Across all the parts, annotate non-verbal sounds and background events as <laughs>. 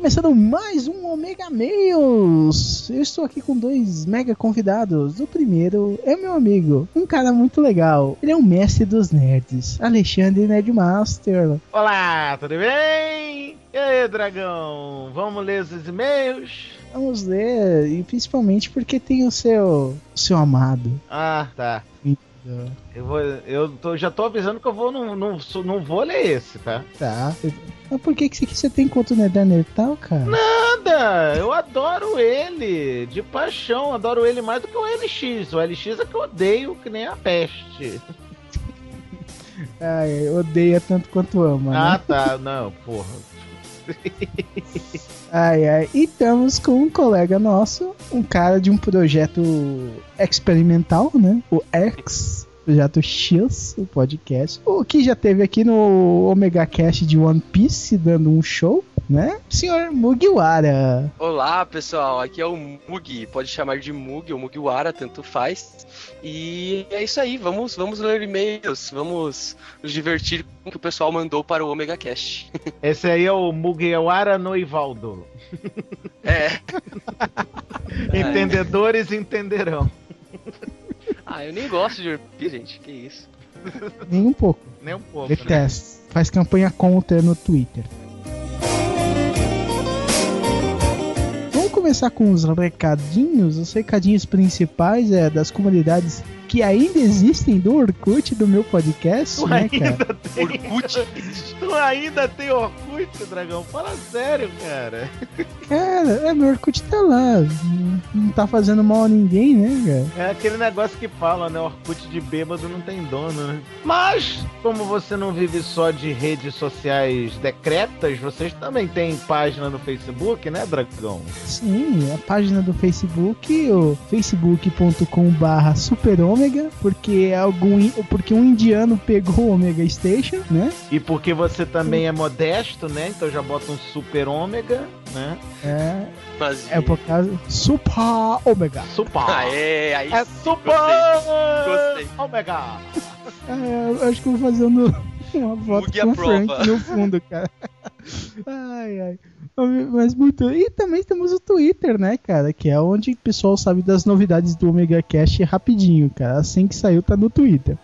Começando mais um Omega Mails. Eu estou aqui com dois mega convidados. O primeiro é meu amigo, um cara muito legal. Ele é um mestre dos nerds, Alexandre Nerdmaster. Olá, tudo bem? E aí, dragão? Vamos ler os e-mails? Vamos ler, e principalmente porque tem o seu, o seu amado. Ah, tá. Eu, vou, eu tô- já tô avisando que eu vou, não, não, não vou ler esse, tá? Tá. Mas por que, que você tem contra o tal, cara? Nada! Eu adoro ele, de paixão, adoro ele mais do que o LX. O LX é que eu odeio, que nem a peste. Ai, odeia tanto quanto ama, Ah, né? tá, não, porra. <laughs> Ai, ai. E estamos com um colega nosso, um cara de um projeto experimental, né? O X, projeto X, o podcast. O que já teve aqui no Omega Cast de One Piece, dando um show, né? Senhor Mugiwara. Olá pessoal, aqui é o Mugi, pode chamar de Mugi ou Mugiwara, tanto faz. E é isso aí, vamos, vamos ler e-mails, vamos nos divertir com o que o pessoal mandou para o Omega Cash. <laughs> Esse aí é o Mugiwara Noivaldo. É, <laughs> Entendedores entenderão. ah, eu nem gosto de Piece, gente, que isso. Nem um pouco. Nem um pouco. Né? Detesto. Faz campanha contra no Twitter. Começar com os recadinhos. Os recadinhos principais é das comunidades que ainda existem do Orkut do meu podcast, Tu né, cara? ainda tem. Orkut? Tu ainda tem Orkut, dragão? Fala sério, cara. Cara, é, meu Orkut tá lá. Não- tá fazendo mal a ninguém, né, cara? É aquele negócio que fala, né? Orkut de bêbado não tem dono, né? Mas, como você não vive só de redes sociais decretas, vocês também têm página no Facebook, né, dragão? Sim, a página do Facebook, o facebook.com barra porque algum porque um indiano pegou o Omega Station, né? E porque você também é modesto, né? Então já bota um super ômega, né? É, Mas. é por causa Super Omega. Super! <laughs> Aê, aí É super Gostei. ômega! É, eu acho que eu vou fazer um- <laughs> uma foto com o. Frank no fundo, cara. <laughs> Ai, ai. Mas muito. E também temos o Twitter, né, cara? Que é onde o pessoal sabe das novidades do Omega Cash rapidinho, cara. Assim que saiu, tá no Twitter.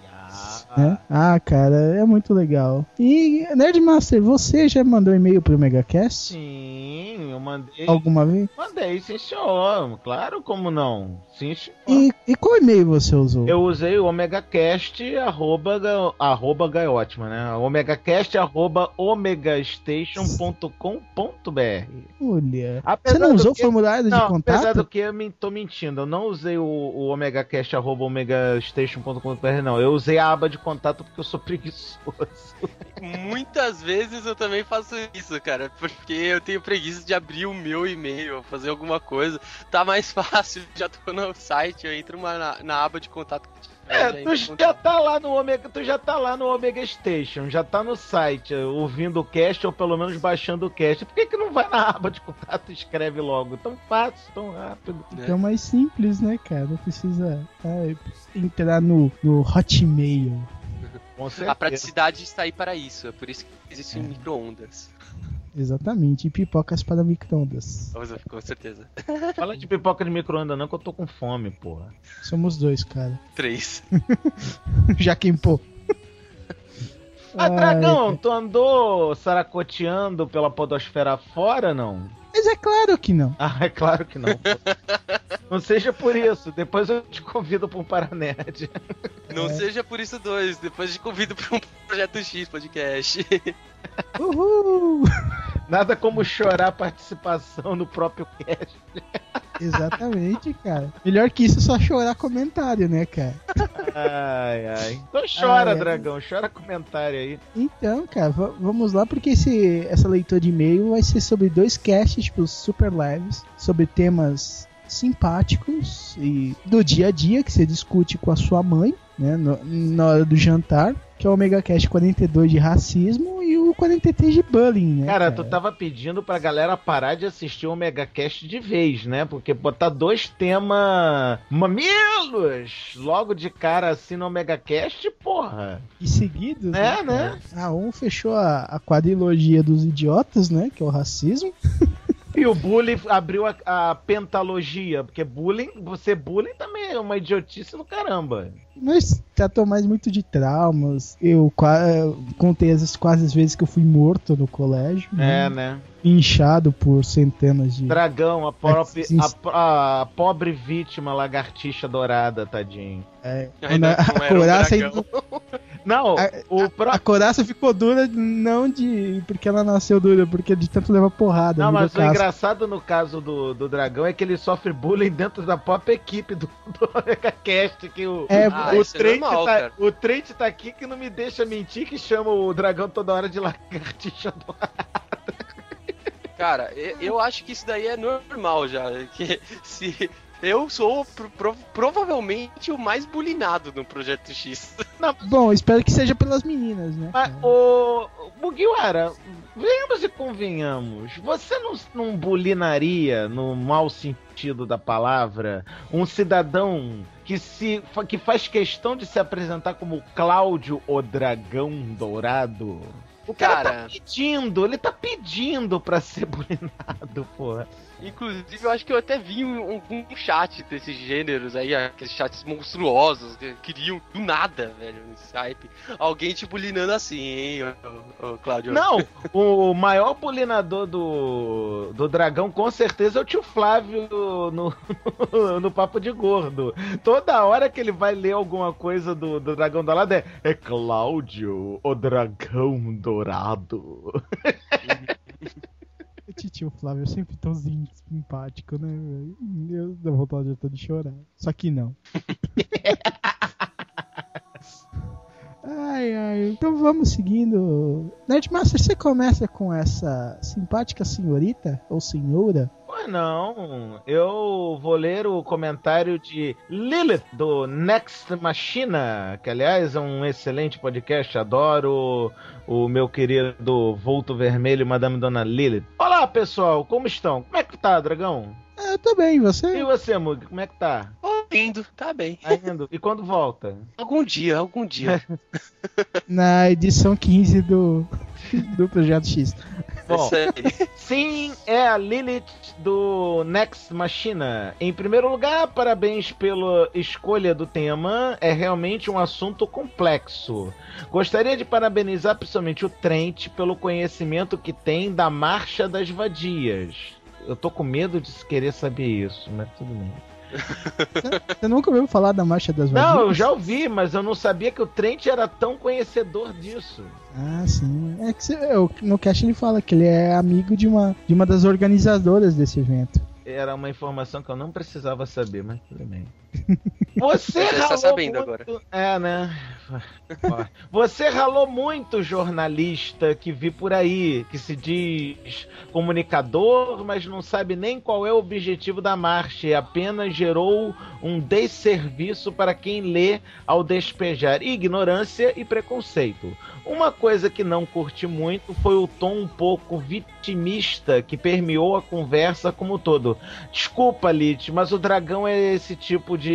né? Ah, cara, é muito legal. E, Nerdmaster, você já mandou e-mail pro Megacast? Sim, eu mandei. Alguma vez? Mandei, sim, senhor. Claro, como não? Sim. E, e qual e-mail você usou? Eu usei o OmegaCast arroba, arroba Gaiotima, né? OmegaCast arroba omegastation.com.br Olha. Apesar Você não usou o que- formulário de Não, apesar contato? do que eu me, tô mentindo, eu não usei o, o OmegaCast arroba omegastation.com.br não. Eu usei a aba de contato porque eu sou <laughs> preguiçoso. Muitas vezes eu também faço isso, cara, porque eu tenho preguiça de abrir o meu e-mail, fazer alguma coisa. Tá mais fácil, <laughs> já tô no site, eu entro uma- na, na aba de contato. É, já tu já tá lá no Omega, tu já tá lá no Omega Station, já tá no site, ouvindo o cast ou pelo menos baixando o cast. Por que que não vai na aba de contato e escreve logo? Tão fácil, tão rápido. Então é mais simples, né, cara? Não precisa ai, entrar no, no Hotmail. A praticidade está aí para isso, é por isso que existe micro-ondas. Exatamente. E pipocas para microondas. Com certeza. <laughs> Fala de pipoca de micro-ondas não que eu tô com fome, porra. Somos dois, cara. Três. <laughs> Já queimou. Ah, Dragão, tu andou saracoteando pela podosfera fora, não? Mas é claro que não. <laughs> Ah, é claro que não. Não seja por isso. Depois eu te convido pra um Paranerd. Não seja por isso dois, depois te convido para um Projeto X podcast. <laughs> Uhul! Nada como chorar a participação no próprio cast. Exatamente, cara. Melhor que isso, só chorar comentário, né, cara? Ai, ai. Então chora, Ai, ai. dragão. Chora comentário aí. Então, cara, va- vamos lá, porque esse, essa leitura de e-mail vai ser sobre dois casts, tipo, super leves, sobre temas simpáticos e do dia a dia que você discute com a sua mãe, né, no- na hora do jantar, que é o Omega Cast 42 de racismo e o 43 de bullying, né? Cara, tu tava pedindo pra galera parar de assistir o Megacast de vez, né? Porque botar dois temas mamilos logo de cara assim no Megacast, porra. E seguidos, É, né? Ah, um fechou a, a quadrilogia dos idiotas, né? Que é o racismo. <laughs> E o bullying abriu a, a pentalogia, porque bullying, você bullying também é uma idiotice no caramba. Mas tratou mais muito de traumas. Eu qua- contei as quase as vezes que eu fui morto no colégio. É, né? né? Inchado por centenas de. Dragão, a, própria, a, a pobre vítima lagartixa dourada, tadinho. É, Ainda a, não a era <laughs> Não, A- o pró- a coraça ficou dura não de porque ela nasceu dura, porque de tanto levar porrada. Não, mas o casca. engraçado no caso do, do dragão é que ele sofre bullying dentro da própria equipe do, do <laughs> Megacast, que o, É, Ah, o, é Trent normal, tá, cara. o Trent tá aqui que não me deixa mentir, que chama o dragão toda hora de lagartixa do Cara, eu, eu acho que isso daí é normal já. Que se eu sou pro- pro- provavelmente o mais bulinado no Projeto X. <laughs> Bom, espero que seja pelas meninas, né? Mas, cara? ô, Mugiwara, venhamos e convenhamos, você não, não bulinaria, no mau sentido da palavra, um cidadão que, se, que faz questão de se apresentar como Cláudio, o Dragão Dourado? O cara, Cara. tá pedindo, ele tá pedindo pra ser bulinado, porra. Inclusive, eu acho que eu até vi um, um- chat desses gêneros aí, aqueles chats monstruosos que queriam do nada, velho, nesse hype. Alguém te bulinando assim, hein, ô, ô, Cláudio? Não, <laughs> o maior bulinador do, do dragão com certeza é o tio Flávio no, <laughs> no Papo de Gordo. Toda hora que ele vai ler alguma coisa do, do dragão do lado é, é Cláudio, o dragão dourado. <laughs> O titio Flávio é sempre tão sim- simpático, né, velho? Deus, dá vontade até de chorar. Só que não. <laughs> ai, ai. Então vamos seguindo. Nerdmaster, você começa com essa simpática senhorita ou senhora? Não, eu vou ler o comentário de Lilith do Next Machina, que aliás é um excelente podcast, adoro o meu querido Volto Vermelho, Madame Dona Lilith. Olá pessoal, como estão? Como é que tá, dragão? Eu tô bem, E você? você, Mug, como é que tá? Ô, lindo, tá bem. Tá indo? E quando volta? Algum dia, algum dia. <laughs> Na edição 15 do, do Projeto X. Bom, sim, é a Lilith do Next Machina. Em primeiro lugar, parabéns pela escolha do tema. É realmente um assunto complexo. Gostaria de parabenizar principalmente o Trent pelo conhecimento que tem da Marcha das Vadias. Eu tô com medo de querer saber isso, mas tudo bem. <laughs> Você nunca ouviu falar da Marcha das Vadias? Não, eu já ouvi, mas eu não sabia que o Trent era tão conhecedor disso. Ah, sim. É que você, no cast ele fala que ele é amigo de uma, de uma das organizadoras desse evento. Era uma informação que eu não precisava saber, mas tudo bem. Você tá ralou sabendo muito... agora. É, né? <laughs> Você ralou muito, jornalista que vi por aí, que se diz comunicador, mas não sabe nem qual é o objetivo da marcha e apenas gerou um desserviço para quem lê ao despejar ignorância e preconceito. Uma coisa que não curti muito foi o tom um pouco vitimista que permeou a conversa como um todo. Desculpa, Lit, mas o dragão é esse tipo de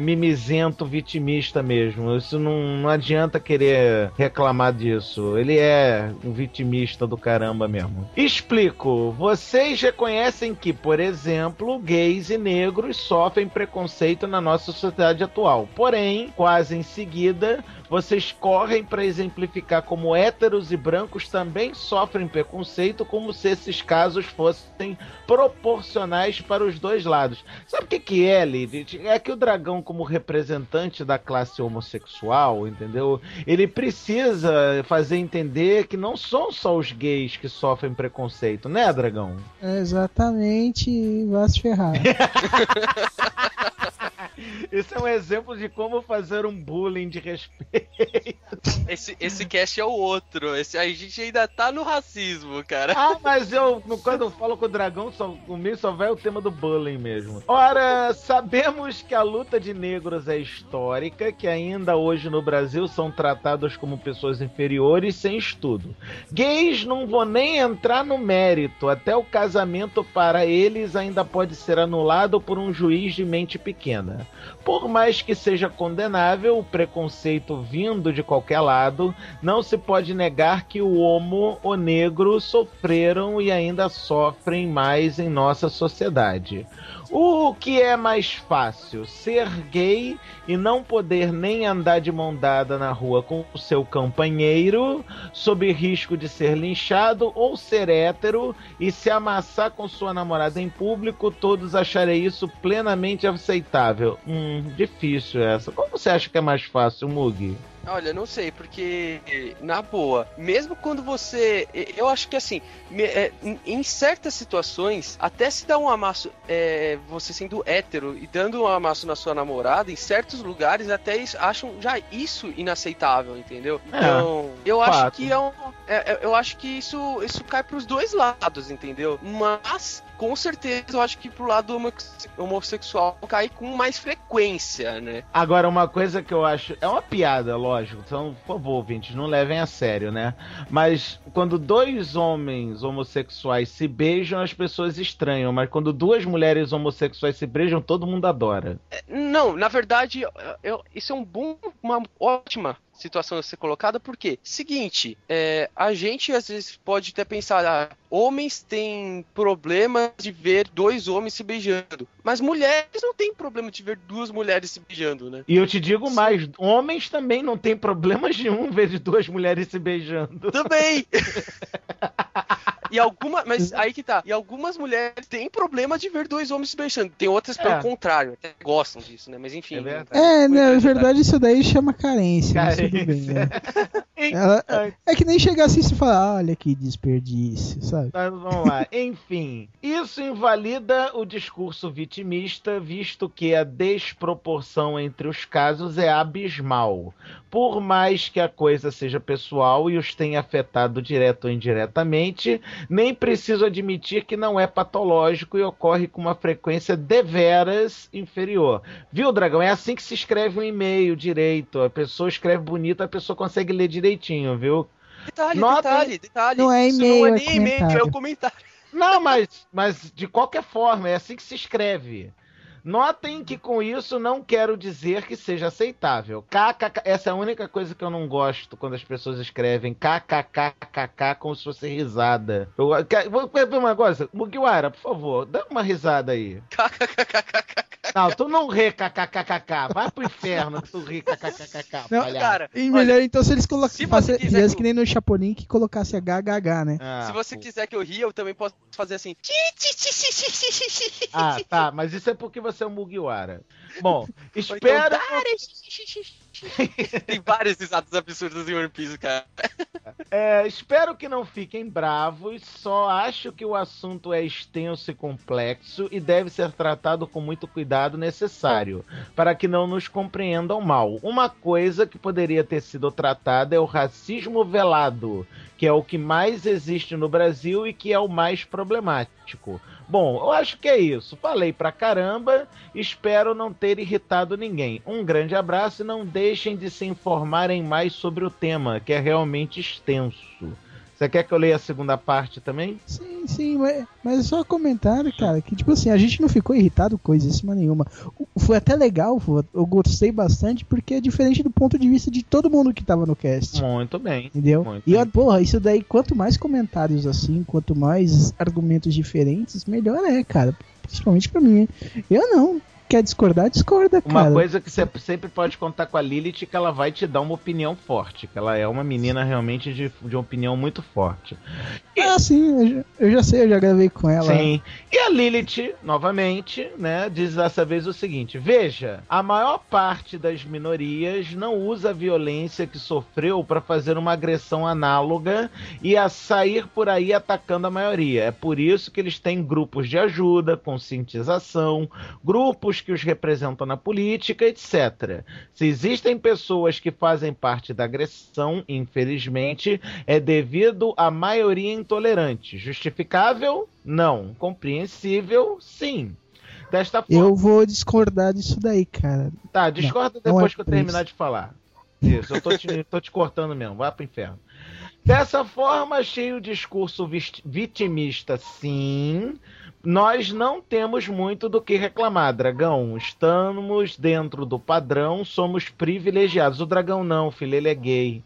mimizento vitimista mesmo. Isso não, não adianta querer reclamar disso. Ele é um vitimista do caramba mesmo. Explico. Vocês reconhecem que, por exemplo, gays e negros sofrem preconceito na nossa sociedade atual. Porém, quase em seguida, vocês correm para exemplificar como héteros e brancos também sofrem preconceito, como se esses casos fossem proporcionais para os dois lados. Sabe o que, que é, Lilith? É que o dragão, como representante da classe homossexual, entendeu? Ele precisa fazer entender que não são só os gays que sofrem preconceito, né, dragão? Exatamente, vai se ferrar. <laughs> Isso é um exemplo de como fazer um bullying de respeito. Esse, esse cast é o outro. Esse, a gente ainda tá no racismo, cara. Ah, mas eu, quando eu falo com o dragão, só, comigo só vai o tema do bullying mesmo. Ora, sabemos que a luta de negros é histórica, que ainda hoje no Brasil são tratados como pessoas inferiores sem estudo. Gays não vou nem entrar no mérito, até o casamento para eles ainda pode ser anulado por um juiz de mente pequena. Por mais que seja condenável o preconceito vindo de qualquer lado, não se pode negar que o homo ou negro sofreram e ainda sofrem mais em nossa sociedade. O que é mais fácil? Ser gay e não poder nem andar de mão dada na rua com o seu companheiro, sob risco de ser linchado, ou ser hétero e se amassar com sua namorada em público, todos acharem isso plenamente aceitável. Hum, difícil essa. Qual você acha que é mais fácil, Mugi? Olha, não sei, porque, na boa, mesmo quando você. Eu acho que assim, é, em certas situações, até se dá um amasso, é, você sendo hétero e dando um amasso na sua namorada, em certos lugares até acham já isso inaceitável, entendeu? É, então, eu fato. acho que é um. É, é, eu acho que isso, isso cai pros dois lados, entendeu? Mas com certeza eu acho que pro lado homossexual cai com mais frequência, né? Agora, uma coisa que eu acho. É uma piada, lógico. Então, por favor, ouvintes, não levem a sério, né? Mas quando dois homens homossexuais se beijam, as pessoas estranham. Mas quando duas mulheres homossexuais se beijam, todo mundo adora. É, não, na verdade, eu, isso é um bom, uma ótima situação a ser colocada, porque, seguinte, é, a gente às vezes pode até pensar, ah, homens têm problema de ver dois homens se beijando, mas mulheres não têm problema de ver duas mulheres se beijando, né? E eu te digo mais, homens também não têm problemas de um ver duas mulheres se beijando. Também! <laughs> E alguma, mas aí que tá. E algumas mulheres têm problema de ver dois homens se beijando. Tem outras, pelo é. contrário, até gostam disso, né? Mas enfim. É, verdade. é na verdade, isso daí chama carência. carência. Bem, né? <laughs> Ela, é que nem chegar assim e falar, olha que desperdício, sabe? Mas vamos lá. <laughs> Enfim, isso invalida o discurso vitimista, visto que a desproporção entre os casos é abismal. Por mais que a coisa seja pessoal e os tenha afetado direto ou indiretamente, nem preciso admitir que não é patológico e ocorre com uma frequência deveras inferior. Viu, Dragão? É assim que se escreve um e-mail direito. A pessoa escreve bonito, a pessoa consegue ler direitinho, viu? Detalhe, Nota... detalhe, detalhe. Não é e-mail, não é, é nem e-mail, é o comentário. Não, mas, mas de qualquer forma, é assim que se escreve. Notem que com isso não quero dizer que seja aceitável. KKK, essa é a única coisa que eu não gosto quando as pessoas escrevem kkkk como se fosse risada. Eu, vou ver uma coisa, Mugiwara, por favor, dá uma risada aí. KKKKK. Não, tu não ri kkkk. Vai pro inferno que tu ri kkkk. Não, cara. E melhor olha, então se eles colocassem. Se você quiser que, que nem no Chapolin que colocasse HHH, né? Ah, se você pô. quiser que eu ria, eu também posso fazer assim. Ah, tá. Mas isso é porque você é um Mugiwara. <laughs> Bom, então, espero. <laughs> Tem vários risadas absurdos em One Piece, cara. É, espero que não fiquem bravos. Só acho que o assunto é extenso e complexo e deve ser tratado com muito cuidado necessário, para que não nos compreendam mal. Uma coisa que poderia ter sido tratada é o racismo velado, que é o que mais existe no Brasil e que é o mais problemático. Bom, eu acho que é isso. Falei pra caramba, espero não ter irritado ninguém. Um grande abraço e não deixem de se informarem mais sobre o tema, que é realmente extenso. Você quer que eu leia a segunda parte também? Sim, sim, mas, mas é só comentário, cara, que tipo assim, a gente não ficou irritado com coisíssima nenhuma. Foi até legal, eu gostei bastante, porque é diferente do ponto de vista de todo mundo que tava no cast. Muito bem. Entendeu? Muito e, ó, porra, isso daí, quanto mais comentários assim, quanto mais argumentos diferentes, melhor é, cara. Principalmente pra mim. Eu não. Quer discordar, discorda, Uma cara. coisa que você sempre pode contar com a Lilith é que ela vai te dar uma opinião forte. Que ela é uma menina realmente de, de uma opinião muito forte. Ah, sim, eu já, eu já sei, eu já gravei com ela. Sim. E a Lilith, novamente, né, diz dessa vez o seguinte: veja, a maior parte das minorias não usa a violência que sofreu para fazer uma agressão análoga e a sair por aí atacando a maioria. É por isso que eles têm grupos de ajuda, conscientização, grupos que os representam na política, etc. Se existem pessoas que fazem parte da agressão, infelizmente, é devido à maioria intolerante. Justificável? Não. Compreensível? Sim. Desta forma. Eu vou discordar disso daí, cara. Tá, discorda não depois é que eu terminar isso. de falar. Isso, eu tô te, tô te cortando mesmo, vai pro inferno. Dessa forma, achei o discurso vitimista, sim. Nós não temos muito do que reclamar, Dragão. Estamos dentro do padrão, somos privilegiados. O Dragão não, filho, ele é gay.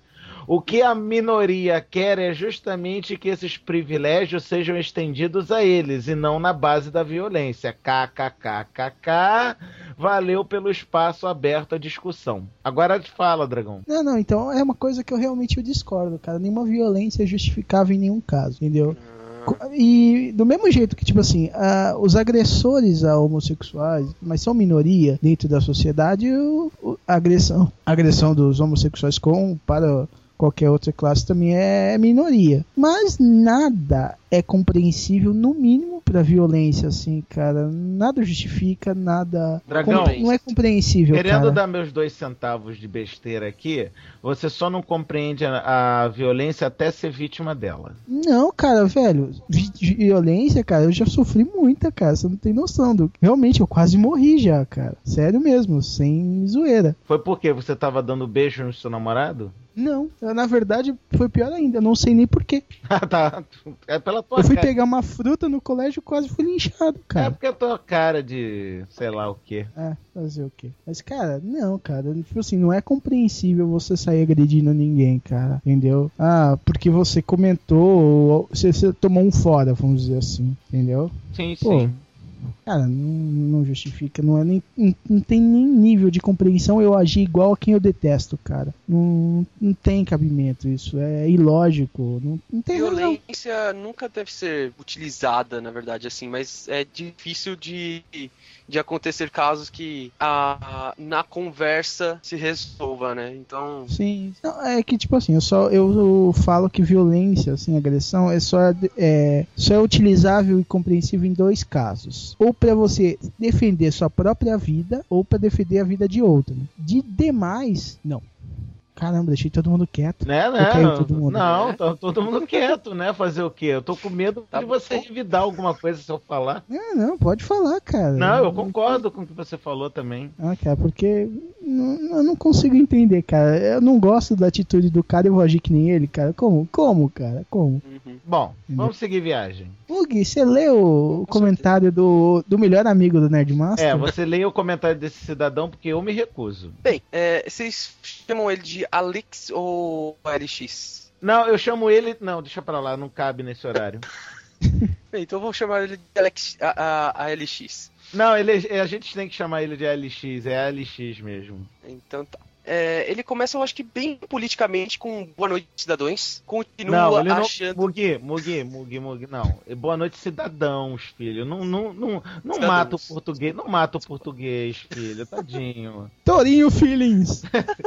O que a minoria quer é justamente que esses privilégios sejam estendidos a eles e não na base da violência. KKKKK. Valeu pelo espaço aberto à discussão. Agora te fala, Dragão. Não, não, então é uma coisa que eu realmente eu discordo, cara. Nenhuma violência é justificável em nenhum caso, entendeu? Co- E do mesmo jeito que, tipo assim, ah, os agressores a homossexuais, mas são minoria dentro da sociedade, o- o- a agressão, a agressão dos homossexuais com para qualquer outra classe também é minoria. Mas nada é compreensível, no mínimo, pra violência, assim, cara. Nada justifica, nada. Dragão. não é compreensível, Querendo cara. dar meus dois centavos de besteira aqui, você só não compreende a, a violência até ser vítima dela. Não, cara, velho, vi- violência, cara, eu já sofri muita, cara, você não tem noção do. Realmente, eu quase morri já, cara. Sério mesmo, sem zoeira. Foi porque você tava dando beijo no seu namorado? Não, na verdade, foi pior ainda, não sei nem porquê. Ah, <laughs> tá. É pela tua Eu fui cara. pegar uma fruta no colégio e quase fui linchado, É cara. porque a tua cara de sei lá o quê. É, fazer o quê? Mas, cara, não, cara, tipo assim, não é compreensível você sair agredindo ninguém, cara, entendeu? Ah, porque você comentou, ou você, você tomou um fora, vamos dizer assim, entendeu? Sim, Pô, sim. Cara, não, não justifica, não, é nem, não, tem nem nível de compreensão eu agir igual a quem eu detesto, cara. Não, não tem cabimento isso, é ilógico, não, não tem razão. Violência nunca deve ser utilizada, na verdade, assim, mas é difícil de, de acontecer casos que a, na conversa se resolva, né? Então, Sim, não, é que tipo assim, eu só eu falo que violência, assim, agressão é só é, só é utilizável e compreensível em dois casos. Ou pra você defender sua própria vida, ou pra defender a vida de outro. De demais, não. Caramba, deixei todo mundo quieto. Né, né? todo mundo. Não, Né? tá todo mundo quieto, né? Fazer o quê? Eu tô com medo Tá de você bom. revidar alguma coisa se eu falar. Ah, não, pode falar, cara. Não, eu concordo com o que você falou também. Ah, cara, porque não- eu não consigo entender, cara. Eu não gosto da atitude do cara e vou agir que nem ele, cara. Como? Como, cara? Como? uhum. Bom, vamos seguir viagem. Gui, você leu o comentário do, do melhor amigo do Nerdmaster? É, você leia o comentário desse cidadão porque eu me recuso. Bem, é, vocês chamam ele de Alex ou LX? Não, eu chamo ele. Não, deixa pra lá, não cabe nesse horário. <laughs> Bem, então eu vou chamar ele de Alex, a, a, a LX. Não, ele, a gente tem que chamar ele de LX, é LX mesmo. Então tá. É, ele começa, eu acho que bem politicamente com Boa Noite, Cidadãos. Continua Não, ele não. achando. Mugi, Mugi, Mugi, Mugi, não. Boa noite, cidadãos, filho. Não, não, não, não Cidadãos. mata o português, não mata o português, filho. Tadinho. <laughs> Torinho Feelings.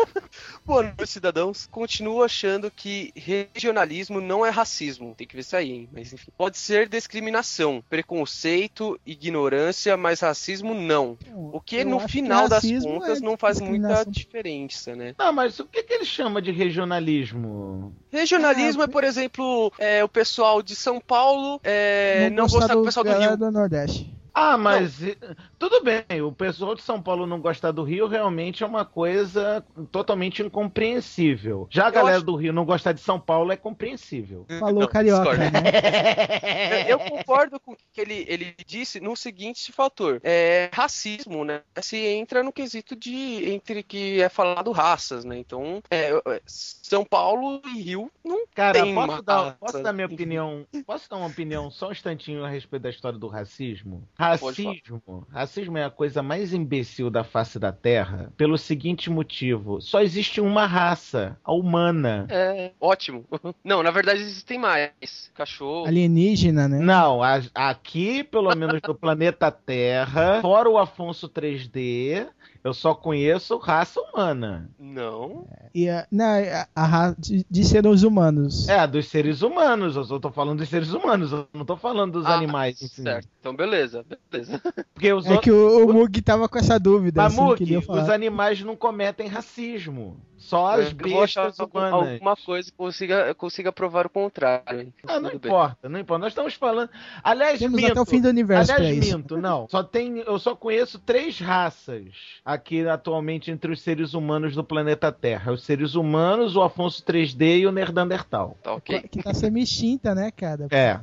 <laughs> Boa Noite, Cidadãos. Continua achando que regionalismo não é racismo. Tem que ver isso aí, hein? Mas enfim. Pode ser discriminação, preconceito, ignorância, mas racismo não. O que Eu no final das racismo contas é não faz muita discriminação. Né? Não, mas o que, que ele chama de regionalismo? Regionalismo Ah, é, por exemplo, é, o pessoal de São Paulo é, não, gostar do pessoal do Rio. do Nordeste. Ah, mas eh, tudo bem, o pessoal de São Paulo não gostar do Rio realmente é uma coisa totalmente incompreensível. Já a galera acho- do Rio não gostar de São Paulo é compreensível. Falou Não, carioca, né? <laughs> Eu concordo com o que ele, ele disse no seguinte fator. É, racismo, né? Se entra no quesito de entre que é falado raças, né? Então, é, é, São Paulo e Rio não Cara, tem posso uma dar, raça. posso dar minha opinião? Posso dar uma opinião só um instantinho a respeito da história do racismo? Racismo. Racismo é a coisa mais imbecil da face da Terra pelo seguinte motivo: só existe uma raça, a humana. É, ótimo. <laughs> Não, na verdade existem mais. Cachorro. Alienígena, né? Não, a- aqui, pelo menos no planeta Terra, fora o Afonso 3D, eu só conheço raça humana. Não. E a, não, a, a ra- de, de seres humanos. É, dos seres humanos. Eu só tô falando dos seres humanos, eu não tô falando dos Ah, animais. si. Certo. Então, beleza, beleza. Porque os É outros. que o, o Mug tava com essa dúvida. Mas, assim, Mug, os animais não cometem racismo. Só as bestas humanas. alguma coisa que consiga, consiga provar o contrário. Ah, não Tudo bem. importa, não importa. Nós estamos falando. Aliás, Temos minto. até o fim do universo Aliás, pra isso. minto, não. Só tem, eu só conheço três raças aqui atualmente entre os seres humanos do planeta Terra: os seres humanos, o Afonso 3D e o Nerdandertal. Tá ok. Que tá semi-extinta, né, cara? É.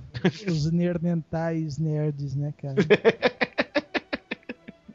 Os nerdentais nerds, né, cara? <laughs>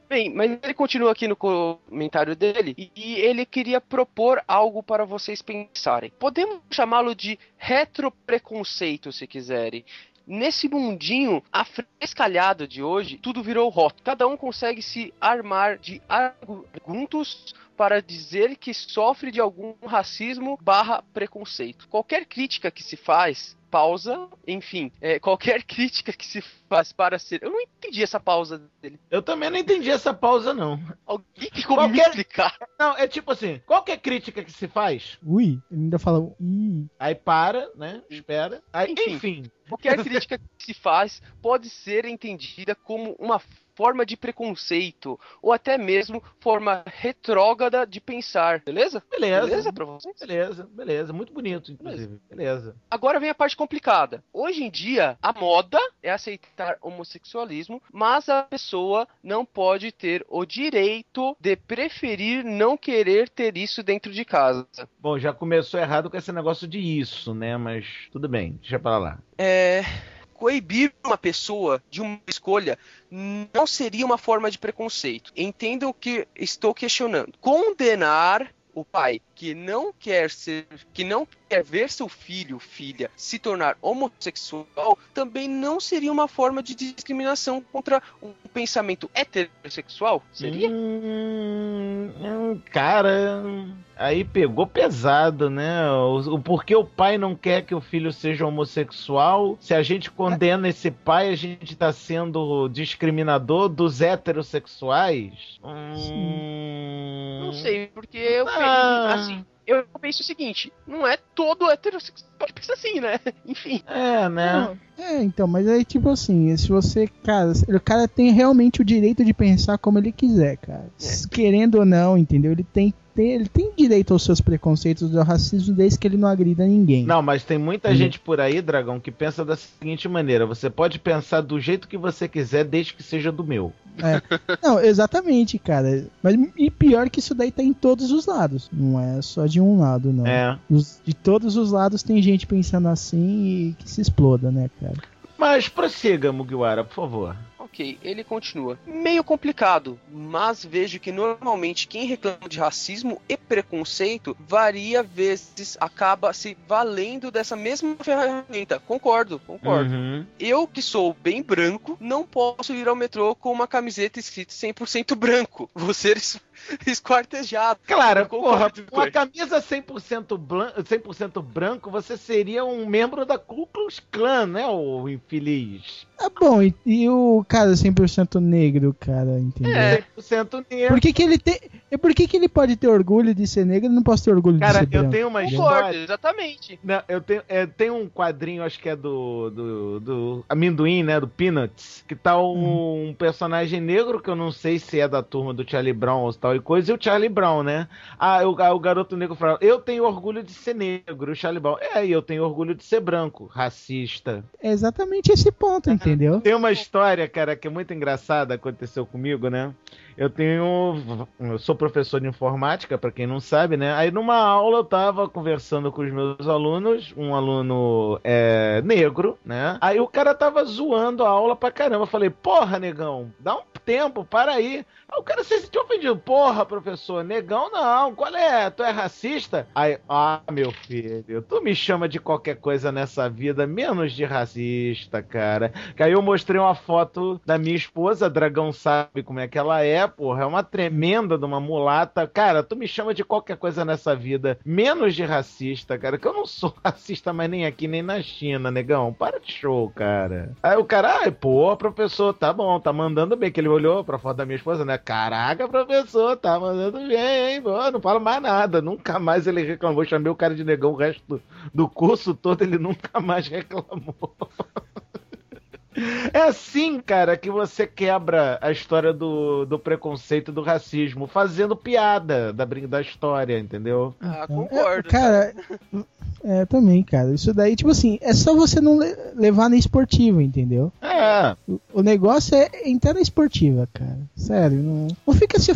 Bem, mas ele continua aqui no comentário dele e ele queria propor algo para vocês pensarem. Podemos chamá-lo de retropreconceito, se quiserem. Nesse mundinho afrescalhado de hoje, tudo virou rótulo. Cada um consegue se armar de argumentos para dizer que sofre de algum racismo barra preconceito. Qualquer crítica que se faz, pausa, enfim, é, qualquer <laughs> crítica que se faz para ser... Eu não entendi essa pausa dele. Eu também não entendi essa pausa, não. Alguém tem como me Qualquer- explicar? Não, é tipo assim: qualquer crítica que se faz, Ui, ele ainda fala. Ih, aí para, né? Espera. Aí, Enfim. enfim. Qualquer crítica que se faz pode ser entendida como uma forma de preconceito ou até mesmo forma retrógrada de pensar, beleza? Beleza. Beleza pra vocês? Beleza, beleza. Muito bonito, inclusive. Beleza. Agora vem a parte complicada. Hoje em dia, a moda é aceitar homossexualismo, mas a pessoa não pode ter o direito de preferir não querer ter isso dentro de casa. Bom, já começou errado com esse negócio de isso, né? Mas tudo bem, deixa pra lá. é, coibir uma pessoa de uma escolha não seria uma forma de preconceito. Entendam o que estou questionando. Condenar o pai que não quer ser, que não quer ver seu filho, filha, se tornar homossexual, também não seria uma forma de discriminação contra um pensamento heterossexual? Seria? Hum, hum, cara, aí pegou pesado, né? O, o porquê o pai não quer que o filho seja homossexual? Se a gente condena esse pai, a gente tá sendo discriminador dos heterossexuais? Hum, Não sei, porque eu Ah. assim, eu penso o seguinte, não é todo heterossexual que pensa assim, né? <laughs> Enfim. É, né? Não, É, então, mas aí, tipo assim, se você, cara, o cara tem realmente o direito de pensar como ele quiser, cara. S- Querendo ou não, entendeu? Ele tem, tem- ele tem direito aos seus preconceitos do racismo desde que ele não agrida ninguém. Não, mas tem muita Hum. gente por aí, Dragão, que pensa da seguinte maneira: você pode pensar do jeito que você quiser, desde que seja do meu. <laughs> Não, exatamente, cara. Mas e pior que isso daí tá em todos os lados. Não é só de um lado, não. É. Os- de todos os lados tem gente pensando assim e que se exploda, né, cara? Mas prossiga, Mugiwara, por favor. Ok, ele continua. Meio complicado, mas vejo que normalmente quem reclama de racismo e preconceito varia vezes acaba se valendo dessa mesma ferramenta. Concordo, concordo. Uhum. Eu que sou bem branco, não posso ir ao metrô com uma camiseta escrita 100% branco. Es- <laughs> esquartejado. Claro, Eu concordo porra, com a camisa 100% branco, 100% branco, você seria um membro da Ku Klux Klan, né, o infeliz? Ah, bom, e, e o cara 100% negro, cara, entendeu? É. 100% negro. Por que, que ele tem. e Por que, que ele pode ter orgulho de ser negro e não posso ter orgulho Cara, de ser eu branco? tenho uma Concordo, história. exatamente. Não, eu tenho, é, tem um quadrinho, acho que é do, do, do amendoim, né? Do Peanuts, que tá um, um personagem negro que eu não sei se é da turma do Charlie Brown ou tal e coisa, e o Charlie Brown, né? Ah, o, ah, o garoto negro fala: Eu tenho orgulho de ser negro, o Charlie Brown. É, e eu tenho orgulho de ser branco, racista. É exatamente esse ponto, entendeu? Tem uma história, cara, que é muito engraçada, aconteceu comigo, né? Eu tenho. Eu sou professor de informática, para quem não sabe, né? Aí numa aula eu tava conversando com os meus alunos, um aluno é, negro, né? Aí o cara tava zoando a aula pra caramba. Eu falei, porra, negão, dá um tempo, para aí. Aí o cara se sentiu ofendido. Porra, professor, negão não. Qual é? Tu é racista? Aí, ah, meu filho, tu me chama de qualquer coisa nessa vida, menos de racista, cara. Que aí eu mostrei uma foto da minha esposa, Dragão sabe como é que ela é, porra. É uma tremenda de uma mulata. Cara, tu me chama de qualquer coisa nessa vida, menos de racista, cara. Que eu não sou <laughs> racista mais nem aqui, nem na China, negão. Para de show, cara. Aí o cara, ai, pô, professor, tá bom, tá mandando bem. Que ele olhou pra foto da minha esposa, né? Caraca, professor, tá mandando bem, hein? Pô, não falo mais nada. Nunca mais ele reclamou. Chamei o cara de negão o resto do curso todo, ele nunca mais <laughs> reclamou. É assim, cara, que você quebra a história do, do preconceito do racismo, fazendo piada da, da história, entendeu? Ah, concordo. É, cara, é, também, cara. Isso daí, tipo assim, é só você não le levar na esportiva, entendeu? É. O, o, negócio é entrar na esportiva, cara. Sério, não, não fica se,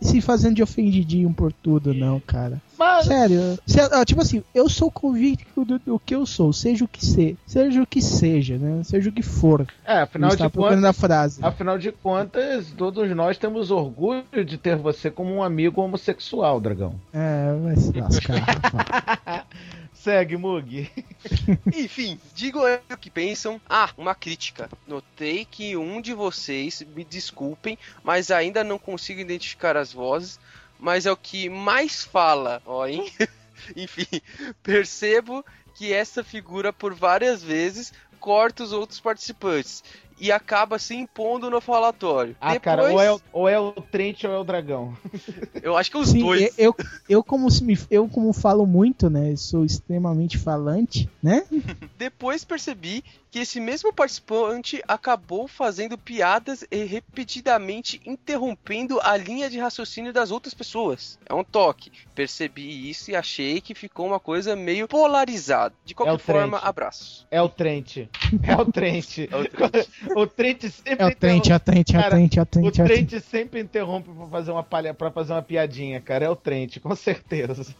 se fazendo de ofendidinho por tudo, não, cara. Mas... Sério. Tipo assim, eu sou convicto do, do, que eu sou, seja o que ser, seja o que seja, né? Seja o que for. É, afinal de contas. A frase. Afinal de contas, todos nós temos orgulho de ter você como um amigo homossexual, dragão. É, vai se lascar. <laughs> Segue, Mug. <laughs> Enfim, digo o que pensam. Ah, uma crítica. Notei que um de vocês, me desculpem, mas ainda não consigo identificar as vozes, mas é o que mais fala, ó, hein? <laughs> Enfim, percebo que essa figura por várias vezes corta os outros participantes e acaba se impondo no falatório. Ah, Depois... cara, ou é, o, ou é o Trent ou é o Dragão. <laughs> Eu acho que os Sim, dois. Eu, eu, como, eu, como falo muito, né? Sou extremamente falante, né? <laughs> Depois percebi que esse mesmo participante acabou fazendo piadas e repetidamente interrompendo a linha de raciocínio das outras pessoas. É um toque. Percebi isso e achei que ficou uma coisa meio polarizada. De qualquer é forma, abraços. É o Trent. É o Trent. é o Trent. <laughs> o Trent sempre É o Trent, é o Trent, é o Trent, é o Trent. O Trent sempre interrompe pra fazer uma palha, para fazer uma piadinha, cara. É o Trent, com certeza.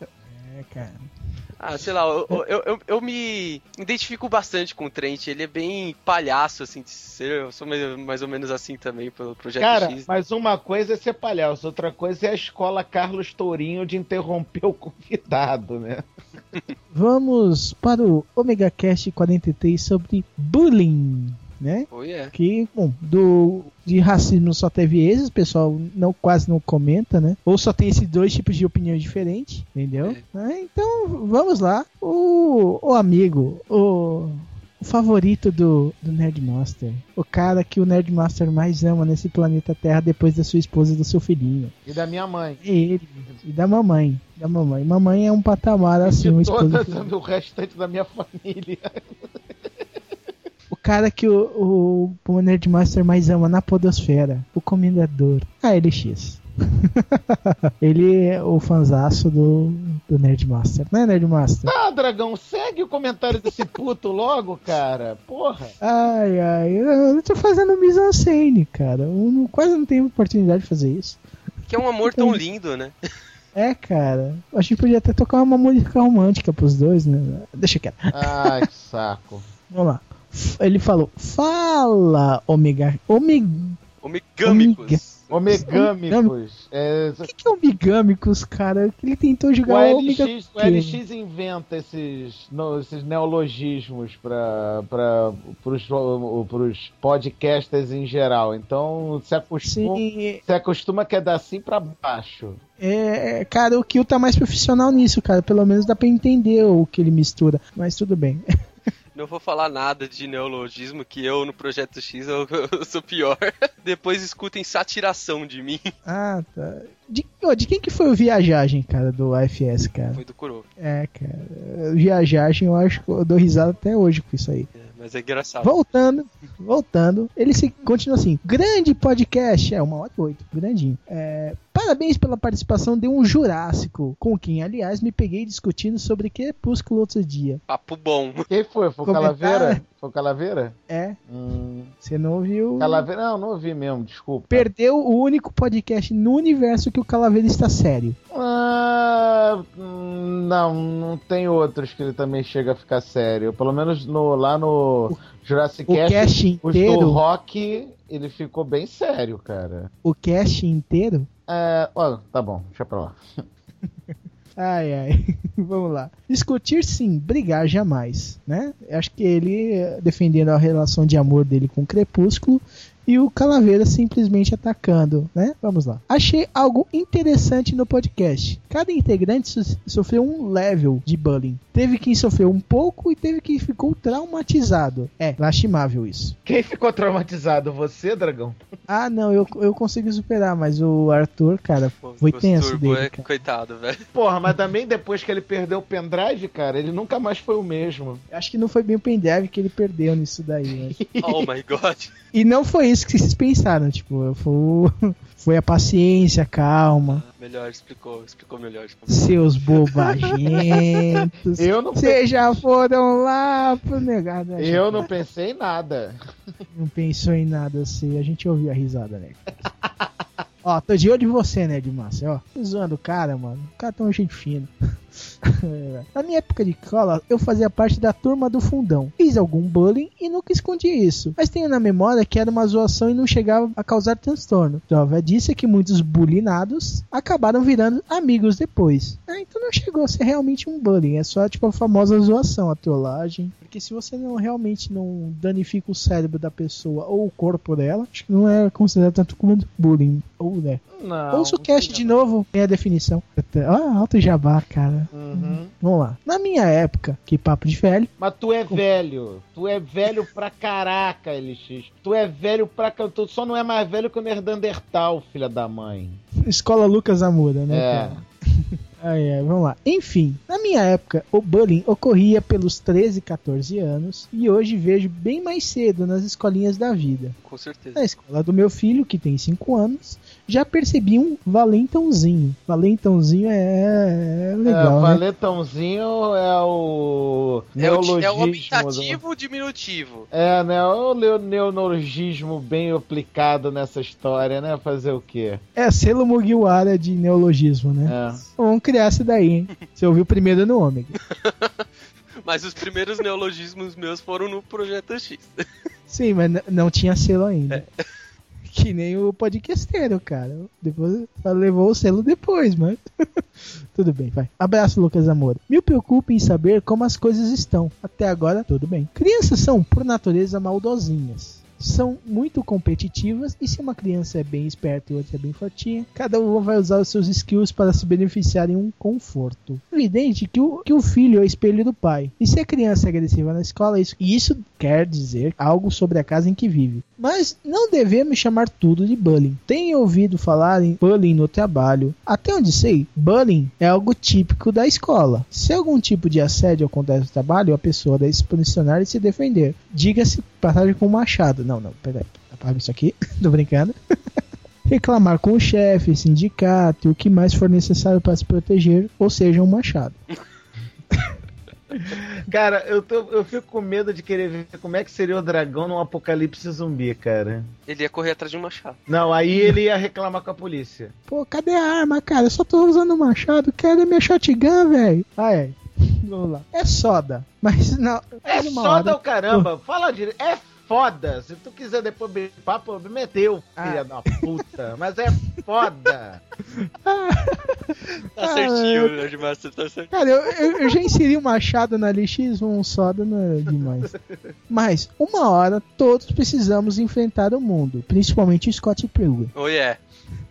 É, cara. Ah, sei lá, eu, eu, eu, eu, me identifico bastante com o Trent. Ele é bem palhaço, assim, de ser. Eu sou mais ou menos assim também pelo Projeto Cara, X. mas uma coisa é ser palhaço, outra coisa é a escola Carlos Tourinho de interromper o convidado, né? <laughs> Vamos para o Omega Cast 43 sobre bullying né? Oh, yeah. Que, bom, do, de racismo só teve esses, o pessoal não, quase não comenta, né? Ou só tem esses dois tipos de opiniões diferentes, entendeu? É. Então, vamos lá. O, o amigo, o, o favorito do, do Nerdmaster. O cara que o Nerdmaster mais ama nesse planeta Terra depois da sua esposa e do seu filhinho. E da minha mãe. E ele. E da mamãe. Da mamãe. Mamãe é um patamar assim, e uma esposa. Toda, <laughs> o restante da minha família. O cara que o, o, o Nerdmaster mais ama na podosfera, o comendador, a LX. <laughs> ele é o fanzaço do, do Nerdmaster, né, Nerdmaster? Ah, dragão, segue o comentário desse puto <laughs> logo, cara. Porra. Ai, ai, eu tô fazendo mise-en-scène, cara. Eu não, quase não tenho oportunidade de fazer isso. Que é um amor tão lindo, né? É, cara. Acho que podia até tocar uma música romântica pros dois, né? Deixa quieto. Ai, que saco. Vamos lá. Ele falou: Fala, Omega. Omeg... Omegâmicos. Omegâmicos. É... O que, que é Omegâmicos, cara? Ele tentou jogar o, Omega... LX, o LX inventa esses, no, esses neologismos para os podcasters em geral. Então se acostuma, Sim. se acostuma que é assim para baixo. É, cara, o Kill tá mais profissional nisso, cara. Pelo menos dá pra entender o que ele mistura. Mas tudo bem. <laughs> Não vou falar nada de neologismo, que eu no Projeto X eu, <laughs> eu sou pior. <laughs> Depois escutem satiração de mim. Ah, tá. De, oh, de, quem que foi o Viajagem, cara, do AFS, cara? Foi do Kuro. É, cara. Viajagem, eu acho que eu dou risada até hoje com isso aí. É, mas é engraçado. Voltando, voltando. Ele se, continua assim. Grande podcast. É, uma hora oito. Grandinho. É, Parabéns pela participação de um Jurássico, com quem, aliás, me peguei discutindo sobre Crepúsculo outro dia. Papo bom. Quem foi? Foi o. Calaveira? Foi o Calaveira? É, Hum, você não ouviu. Calaveira? Não, não ouvi mesmo, desculpa. Perdeu o único podcast no universo que o Calaveira está sério. Ah, hum, não, não tem outros que ele também chega a ficar sério. Pelo menos no, lá no Jurassic O Cast, cast inteiro, Rock, ele ficou bem sério, cara. o cast inteiro. É, ó, tá bom, deixa pra lá. <laughs> Ai, ai. <laughs> Vamos lá. Discutir sim, brigar jamais, né? Acho que ele eh, defendendo a relação de amor dele com o Crepúsculo e o Calaveira simplesmente atacando, né? Vamos lá. Achei algo interessante no podcast. Cada integrante so- sofreu um level de bullying. Teve quem sofreu um pouco e teve quem ficou traumatizado. É, lastimável isso. Quem ficou traumatizado? Você, Dragão? <laughs> Ah, não, eu, eu consigo superar, mas o Arthur, cara, Pô, foi tenso turbo dele, é- cara. Coitado, velho. Porra, mas também depois que ele perdeu o pendrive, cara, ele nunca mais foi o mesmo. Acho que não foi bem o pendrive que ele perdeu nisso daí, né? <laughs> Oh my god. E não foi isso que vocês pensaram, tipo, foi, <laughs> foi a paciência, a calma, Melhor, explicou, explicou melhor. seus bobagentos. <laughs> Eu não, Vocês já foram lá pro negado. né? eu não pensei em nada. Não pensou em nada assim, a gente ouviu a risada, né? <laughs> Ó, tô de olho em você, né, de ó. Tô zoando o cara, mano. O cara tá um gente fino. <laughs> Na minha época de escola, eu fazia parte da turma do fundão. Fiz algum bullying e nunca escondi isso. Mas tenho na memória que era uma zoação e não chegava a causar transtorno. Prova disso é que muitos bulinados acabaram virando amigos depois. Ah, então não chegou a ser realmente um bullying. É só tipo a famosa zoação, a trollagem. Porque se você não realmente não danifica o cérebro da pessoa ou o corpo dela, acho que não é considerado tanto como bullying. Ou, né? Não. Ouça o cast de novo, tem a definição. Ah, alto jabá, cara. Uhum. Vamos lá. Na minha época, que papo de velho, Mas tu é velho. Tu é velho pra caraca, LX. Tu é velho pra. Tu só não é mais velho que o Nerdandertal, filha da mãe. escola Lucas Amura, né? É. cara? Ai, ai, vamos lá. Enfim, na minha época, o bullying ocorria pelos 13, 14 anos e hoje vejo bem mais cedo nas escolinhas da vida. Com certeza. Na escola do meu filho, que tem 5 anos, já percebi um valentãozinho. Valentãozinho é, é legal, é, né? Valentãozinho é o. É o, neologismo. é o do- optativo diminutivo. É, né? O neologismo bem aplicado nessa história, né? Fazer o quê? É selo Mugiwara de neologismo, né? É. Vamos criar essa daí, hein? Você ouviu primeiro no Ômega. <laughs> Mas os primeiros neologismos meus foram no Projeto X. Sim, mas não tinha selo ainda. <laughs> Que nem o podcasteiro, cara. Depois levou o selo depois, mas. <laughs> tudo bem, vai. Abraço, Lucas Amor. Me preocupe em saber como as coisas estão. Até agora, tudo bem. Crianças são, por natureza, maldosinhas. São muito competitivas e se uma criança é bem esperta e outra é bem fortinha, cada uma vai usar os seus skills para se beneficiar em um conforto. Evidente que o, que o filho é o espelho do pai. E se a criança é agressiva na escola, isso, isso quer dizer algo sobre a casa em que vive. Mas não devemos chamar tudo de bullying. Tenho ouvido falar em bullying no trabalho. Até onde sei, bullying é algo típico da escola. Se algum tipo de assédio acontece no trabalho, a pessoa deve se posicionar e se defender. Diga-se passagem com machado. Não, não, peraí. Apaga isso aqui. <laughs> Tô brincando. <laughs> Reclamar com o chefe, sindicato e o que mais for necessário para se proteger, ou seja, um machado. <laughs> Cara, eu, tô, eu fico com medo de querer ver como é que seria o dragão num apocalipse zumbi, cara. Ele ia correr atrás de um machado. Não, aí ele ia reclamar com a polícia. Pô, cadê a arma, cara? Eu só tô usando o machado. Cadê minha shotgun, velho? Ah, é. Vamos lá. É soda. Mas não. É foda hora- o caramba, fala direito. É foda. Se tu quiser depois beber papo, me meteu, filha Ah. da puta. Mas é foda. <laughs> Tá Ah, certinho, eu- Nerd Master, tá certinho. Cara, eu, eu- eu já inseri o machado na LX, um soda não é demais. Mas, uma hora, todos precisamos enfrentar o mundo. Principalmente o Scott Pilgrim. Oh yeah.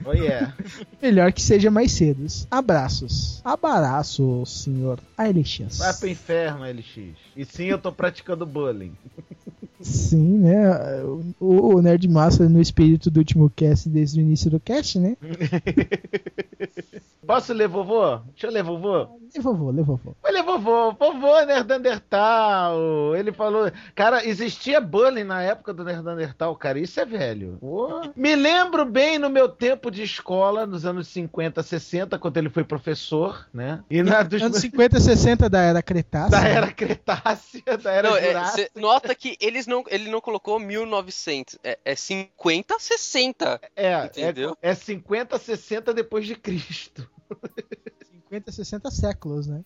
Oh yeah. Melhor que seja mais cedo. Abraços. Abraços, senhor ALX. Vai pro inferno, LX. E sim, eu tô praticando bullying. Sim, né? O, o Nerd Master no espírito do último cast desde o início do cast, né? <laughs> Posso ler vovô? Deixa eu ler vovô. Lê vovô, lê vovô. Olha, vovô, vovô Nerdandertal. Ele falou. Cara, existia bullying na época do Nerdandertal, cara. Isso é velho. Me lembro bem no meu tempo de escola, nos anos 50, 60, quando ele foi professor, né? E na dos Anos 50, 60 da era Cretácea. da era Cretácea, da era Não, é, nota que eles não, ele não colocou 1900, é, é 50, 60. É, Entendeu? é, é 50, 60 depois de Cristo. <laughs> 50, 60 séculos, né?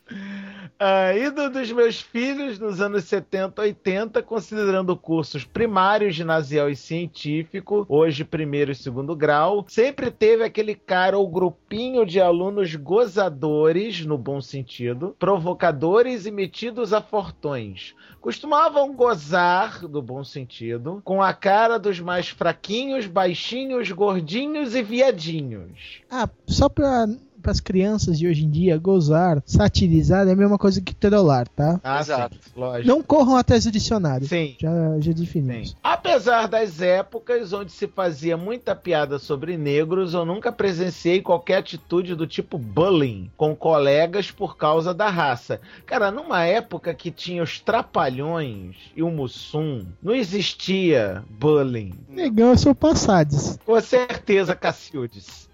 Ah, e do- dos meus filhos nos anos 70, 80, considerando cursos primário, ginasial e científico, hoje primeiro e segundo grau, sempre teve aquele cara ou grupinho de alunos gozadores, no bom sentido, provocadores e metidos a fortões. Costumavam gozar, no bom sentido, com a cara dos mais fraquinhos, baixinhos, gordinhos e viadinhos. Ah, só pra, pras crianças de hoje em dia, gozar, satirizar é a mesma coisa que trollar, tá? Ah, Exato. sim, lógico. Não corram atrás do dicionário. Sim. Já, já definimos. Sim. Apesar das épocas onde se fazia muita piada sobre negros, eu nunca presenciei qualquer atitude do tipo bullying com colegas por causa da raça. Cara, numa época que tinha os trapalhões e o Mussum, não existia bullying. Negão, eu sou passades. Com certeza, Cacildes.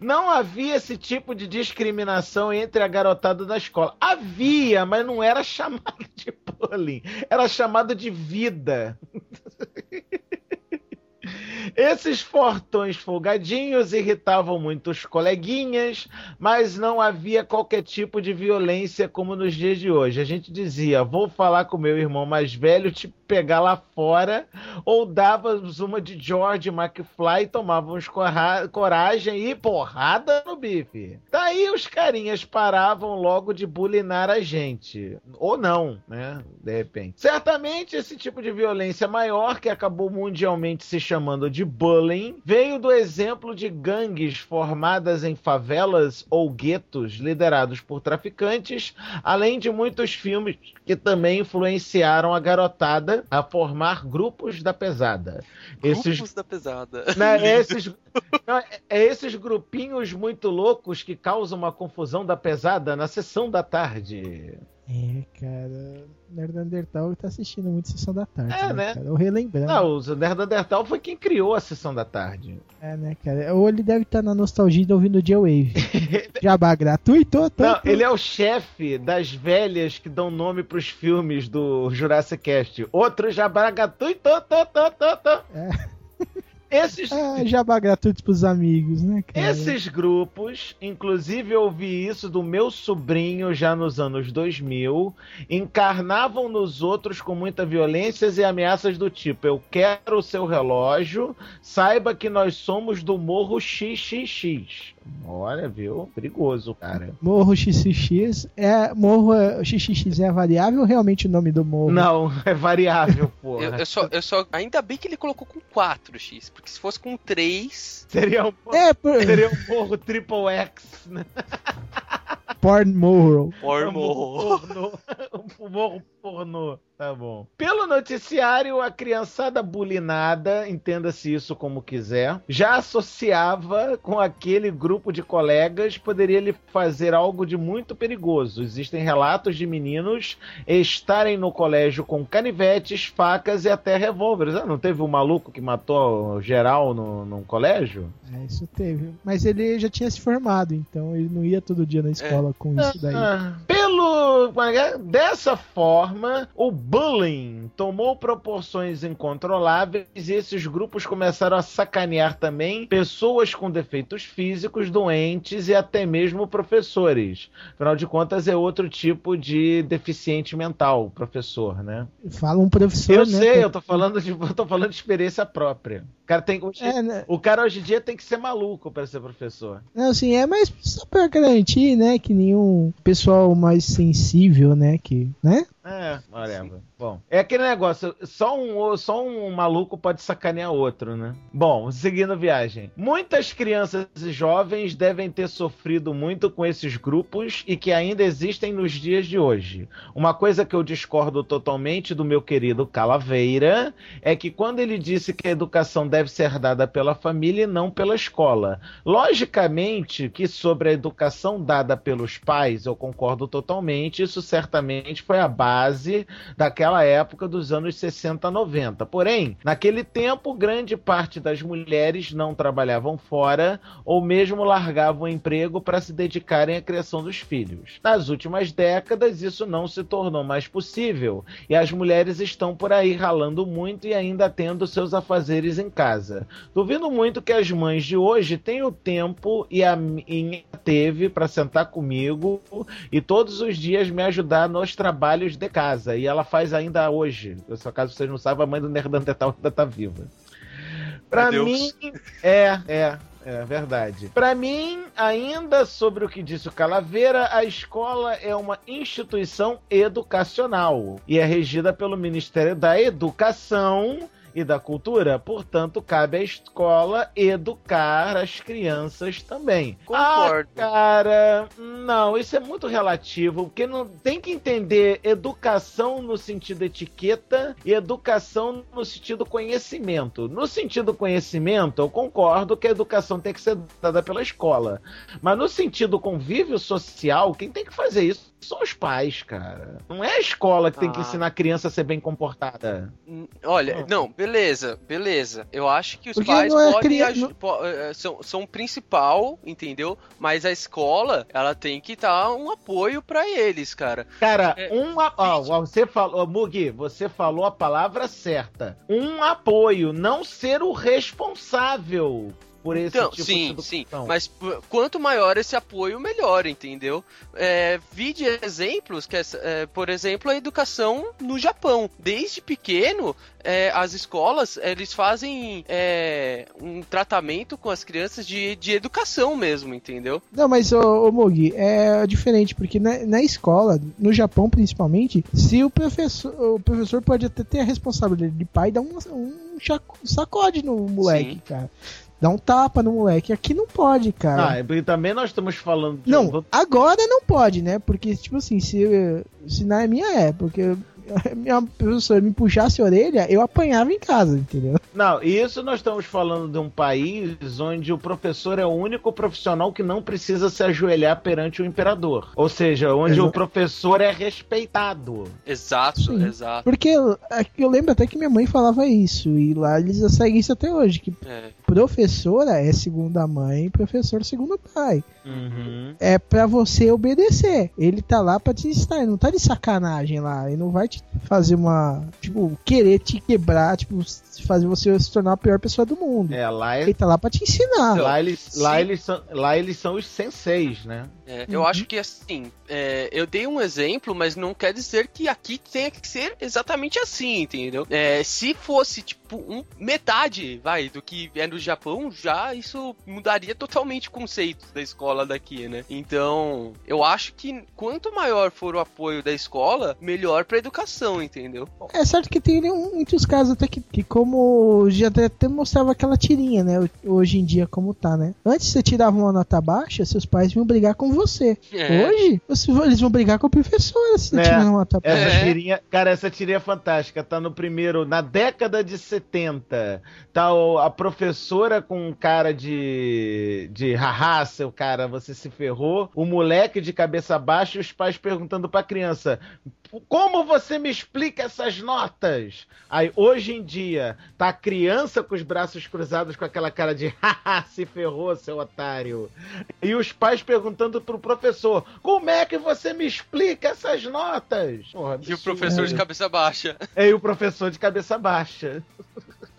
Não havia esse tipo de discriminação entre a garotada da escola. Havia, mas não era <laughs> chamado de bullying. Era chamado de vida. <laughs> Esses fortões folgadinhos irritavam muito os coleguinhas, mas não havia qualquer tipo de violência como nos dias de hoje. A gente dizia: vou falar com meu irmão mais velho, te pegar lá fora, ou dávamos uma de George McFly e tomávamos coragem e porrada no bife. Daí os carinhas paravam logo de bulinar a gente. Ou não, né? De repente. Certamente esse tipo de violência maior, que acabou mundialmente se chamando de bullying, veio do exemplo de gangues formadas em favelas ou guetos liderados por traficantes, além de muitos filmes que também influenciaram a garotada a formar grupos da pesada. Esses Grupos da pesada. <laughs> né, esses, <laughs> não, é- é esses grupinhos muito loucos que causam uma confusão da pesada na sessão da tarde. É, cara. Nerdandertal tá assistindo muito Sessão da Tarde. É, né? Eu relembrando. Não, o Nerdandertal foi quem criou a sessão da tarde. É, né, cara? Ou ele deve estar na nostalgia de ouvindo J-Wave. <laughs> Jabá gratuito, tô, Não, ele é o chefe das velhas que dão nome pros filmes do Jurassic Cast. Outro jabragatu e tô, tô, tô, tô, tô. É. Esses, Ah, jabá gratuito pros amigos, né, cara? Esses grupos, inclusive eu ouvi isso do meu sobrinho já nos anos 2000, encarnavam nos outros com muita violência e ameaças do tipo: eu quero o seu relógio, saiba que nós somos do Morro XXX. Olha, viu? Perigoso, cara. Morro XXX é. Morro é- XXX é a variável ou realmente o nome do morro? Não, é variável, <laughs> porra. Eu, eu só, eu só. Ainda bem que ele colocou com 4x, porque se fosse com 3. Seria um, É, por... <laughs> seria um morro triple X, né? Porn Morro. Or Um morro. <laughs> Um morro pornô. Tá bom. Pelo noticiário, a criançada bulinada, entenda-se isso como quiser, já associava com aquele grupo de colegas, poderia lhe fazer algo de muito perigoso. Existem relatos de meninos estarem no colégio com canivetes, facas e até revólveres. Ah, não teve um maluco que matou geral no, num colégio? É, isso teve. Mas ele já tinha se formado, então ele não ia todo dia na escola com isso daí. Ah, Pelo. é que é? Dessa forma, o bullying tomou proporções incontroláveis e esses grupos começaram a sacanear também pessoas com defeitos físicos, doentes e até mesmo professores. Afinal de contas, é outro tipo de deficiente mental, professor, né? Fala um professor, eu né? sei, eu tô falando de, <laughs> eu tô falando de experiência própria. O cara tem É, né? o cara hoje em dia tem que ser maluco para ser professor. Não, assim, é, mas só pra garantir, né, que nenhum pessoal mais sensível, né, que, né, É, whatever. Bom, é aquele negócio, só um, só um maluco pode sacanear outro, né? Bom, seguindo a viagem. Muitas crianças e jovens devem ter sofrido muito com esses grupos e que ainda existem nos dias de hoje. Uma coisa que eu discordo totalmente do meu querido Calaveira é que quando ele disse que a educação deve ser dada pela família e não pela escola. Logicamente que sobre a educação dada pelos pais, eu concordo totalmente, isso certamente foi a base daquela época dos anos 60, 90. Porém, naquele tempo, grande parte das mulheres não trabalhavam fora ou mesmo largavam o emprego para se dedicarem à criação dos filhos. Nas últimas décadas, isso não se tornou mais possível e as mulheres estão por aí ralando muito e ainda tendo seus afazeres em casa. Duvido muito que as mães de hoje tenham o tempo e a minha teve para sentar comigo e todos os dias me ajudar nos trabalhos de casa. E ela faz ainda hoje. Se caso vocês não sabem, a mãe do Nerdantetal ainda tá viva. Pra mim, é, é. É verdade. Para mim, ainda sobre o que disse o Calaveira, a escola é uma instituição educacional e é regida pelo Ministério da Educação e da cultura, portanto, cabe à escola educar as crianças também. Concordo. Ah, cara, não, isso é muito relativo, porque não tem que entender educação no sentido etiqueta e educação no sentido conhecimento. No sentido conhecimento, eu concordo que a educação tem que ser dada pela escola, mas no sentido convívio social, quem tem que fazer isso são os pais, cara. Não é a escola que tem que Ah. ensinar a criança a ser bem comportada. Hum, Olha, não, beleza, beleza. Eu acho que os Porque pais é podem criança- aju- po- eh, são, são o principal, entendeu? Mas a escola, ela tem que dar um apoio pra eles, cara. Cara, É, um a- ó, ó, você falou, Mugi, você falou a palavra certa. Um apoio, não ser o responsável por esse Então, tipo sim, de sim. educação. Mas quanto maior esse apoio, melhor, entendeu? É, vi de exemplos que, essa- é, por exemplo, a educação no Japão. Desde pequeno, é, as escolas eles fazem é, um tratamento com as crianças de, de educação mesmo, entendeu? Não, mas, ô, ô Mogi, é diferente, porque na, na escola, no Japão principalmente, se o professor, o professor pode até ter a responsabilidade de pai, dar um, um sacode no moleque, Sim. cara. Dá um tapa no moleque. Aqui não pode, cara. Ah, e também nós estamos falando de Não, agora não pode, né? Porque, tipo assim, se, se na minha época <laughs> minha professora me puxasse a orelha, eu apanhava em casa, entendeu? Não, e isso nós estamos falando de um país onde o professor é o único profissional que não precisa se ajoelhar perante o imperador. Ou seja, onde Exa- o professor é respeitado. Exato, Sim. exato. Porque aqui eu lembro até que minha mãe falava isso, e lá eles seguem isso até hoje, que É. professora é segundo a mãe, professor segundo o pai. Uhum. É pra você obedecer. Ele tá lá pra te ensinar, ele não tá de sacanagem lá. Ele não vai te fazer uma. Tipo, querer te quebrar, tipo, fazer você se tornar a pior pessoa do mundo. É, lá, é, Ele tá lá pra te ensinar. lá, eles, lá, eles são, lá eles são os senseis, né? É, eu Uhum. acho que assim, é, eu dei um exemplo, mas não quer dizer que aqui tenha que ser exatamente assim, entendeu? É, se fosse tipo um, metade, vai, do que é no Japão, já isso mudaria totalmente o conceito da escola daqui, né? Então, eu acho que quanto maior for o apoio da escola, melhor pra educação, entendeu? É certo que tem muitos casos até que, que como já até- mostrava aquela tirinha, né? Hoje em dia como tá, né? Antes você tirava uma nota baixa, seus pais vinham brigar com você. É. Hoje, você- eles vão brigar com a professora se você É. tirar uma nota baixa. Essa É. tirinha, cara, essa tirinha é fantástica. Tá no primeiro, na década de 70. Tá a professora com cara de. de haha, seu cara, você se ferrou. O moleque de cabeça baixa e os pais perguntando pra criança: Como você me explica essas notas? Aí, hoje em dia, tá a criança com os braços cruzados com aquela cara de <laughs> se ferrou, seu otário. E os pais perguntando pro professor: Como é que você me explica essas notas? Porra, E o professor de cabeça baixa. É, e o professor de cabeça baixa. <laughs>